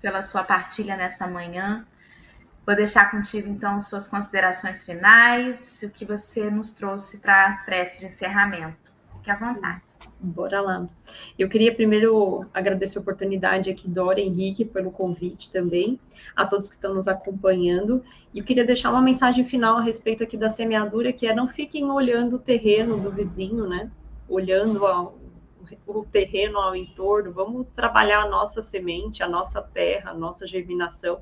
pela sua partilha nessa manhã. Vou deixar contigo, então, suas considerações finais, o que você nos trouxe para a prece de encerramento. Fique à vontade. Bora lá. Eu queria primeiro agradecer a oportunidade aqui, Dora Henrique, pelo convite também, a todos que estão nos acompanhando. E eu queria deixar uma mensagem final a respeito aqui da semeadura, que é não fiquem olhando o terreno do vizinho, né? Olhando ao, o terreno ao entorno, vamos trabalhar a nossa semente, a nossa terra, a nossa germinação.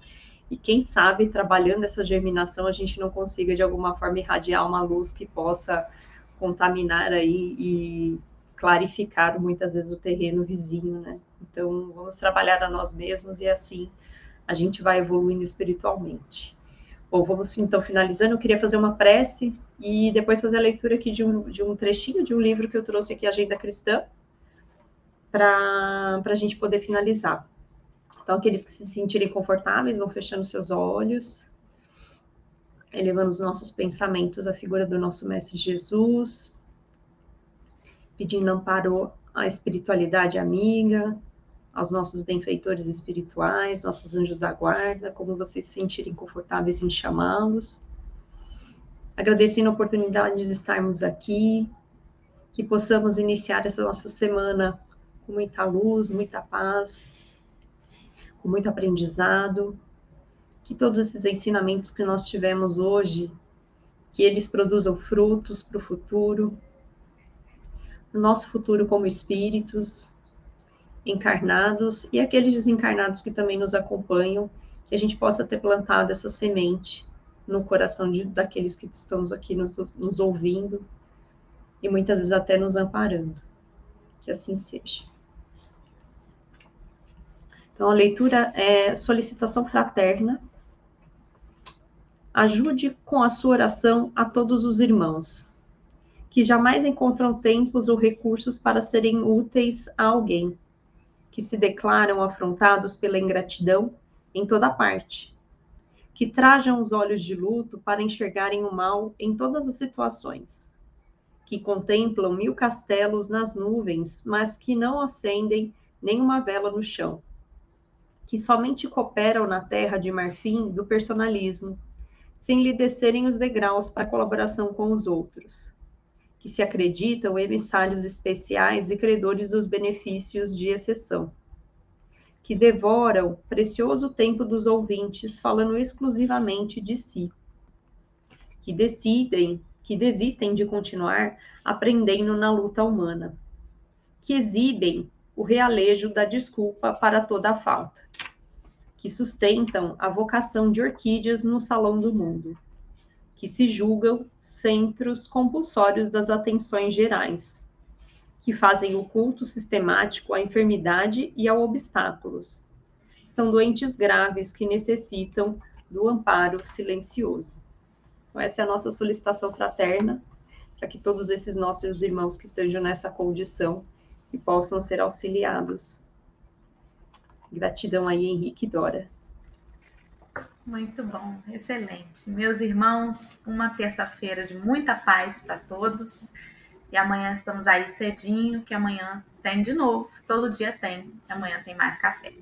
E quem sabe, trabalhando essa germinação, a gente não consiga, de alguma forma, irradiar uma luz que possa contaminar aí e clarificar muitas vezes o terreno vizinho, né? Então, vamos trabalhar a nós mesmos e assim a gente vai evoluindo espiritualmente. Bom, vamos então finalizando. Eu queria fazer uma prece e depois fazer a leitura aqui de um, de um trechinho de um livro que eu trouxe aqui, Agenda Cristã, para a gente poder finalizar. Então, aqueles que se sentirem confortáveis vão fechando seus olhos, elevando os nossos pensamentos à figura do nosso Mestre Jesus, pedindo amparo à espiritualidade amiga, aos nossos benfeitores espirituais, nossos anjos da guarda, como vocês se sentirem confortáveis em chamá-los. Agradecendo a oportunidade de estarmos aqui, que possamos iniciar essa nossa semana com muita luz, muita paz, com muito aprendizado, que todos esses ensinamentos que nós tivemos hoje, que eles produzam frutos para o futuro, no nosso futuro como espíritos encarnados e aqueles desencarnados que também nos acompanham, que a gente possa ter plantado essa semente no coração de, daqueles que estamos aqui nos, nos ouvindo e muitas vezes até nos amparando. Que assim seja. Então, a leitura é solicitação fraterna. Ajude com a sua oração a todos os irmãos, que jamais encontram tempos ou recursos para serem úteis a alguém, que se declaram afrontados pela ingratidão em toda parte, que trajam os olhos de luto para enxergarem o mal em todas as situações, que contemplam mil castelos nas nuvens, mas que não acendem nenhuma vela no chão, que somente cooperam na terra de marfim do personalismo, sem lhe descerem os degraus para colaboração com os outros que se acreditam emissários especiais e credores dos benefícios de exceção, que devoram precioso tempo dos ouvintes falando exclusivamente de si, que decidem, que desistem de continuar aprendendo na luta humana, que exibem o realejo da desculpa para toda a falta, que sustentam a vocação de orquídeas no salão do mundo que se julgam centros compulsórios das atenções gerais, que fazem o culto sistemático à enfermidade e ao obstáculos. São doentes graves que necessitam do amparo silencioso. Então, essa é a nossa solicitação fraterna, para que todos esses nossos irmãos que estejam nessa condição que possam ser auxiliados. Gratidão aí, Henrique e Dora. Muito bom, excelente. Meus irmãos, uma terça-feira de muita paz para todos. E amanhã estamos aí cedinho, que amanhã tem de novo. Todo dia tem. Amanhã tem mais café.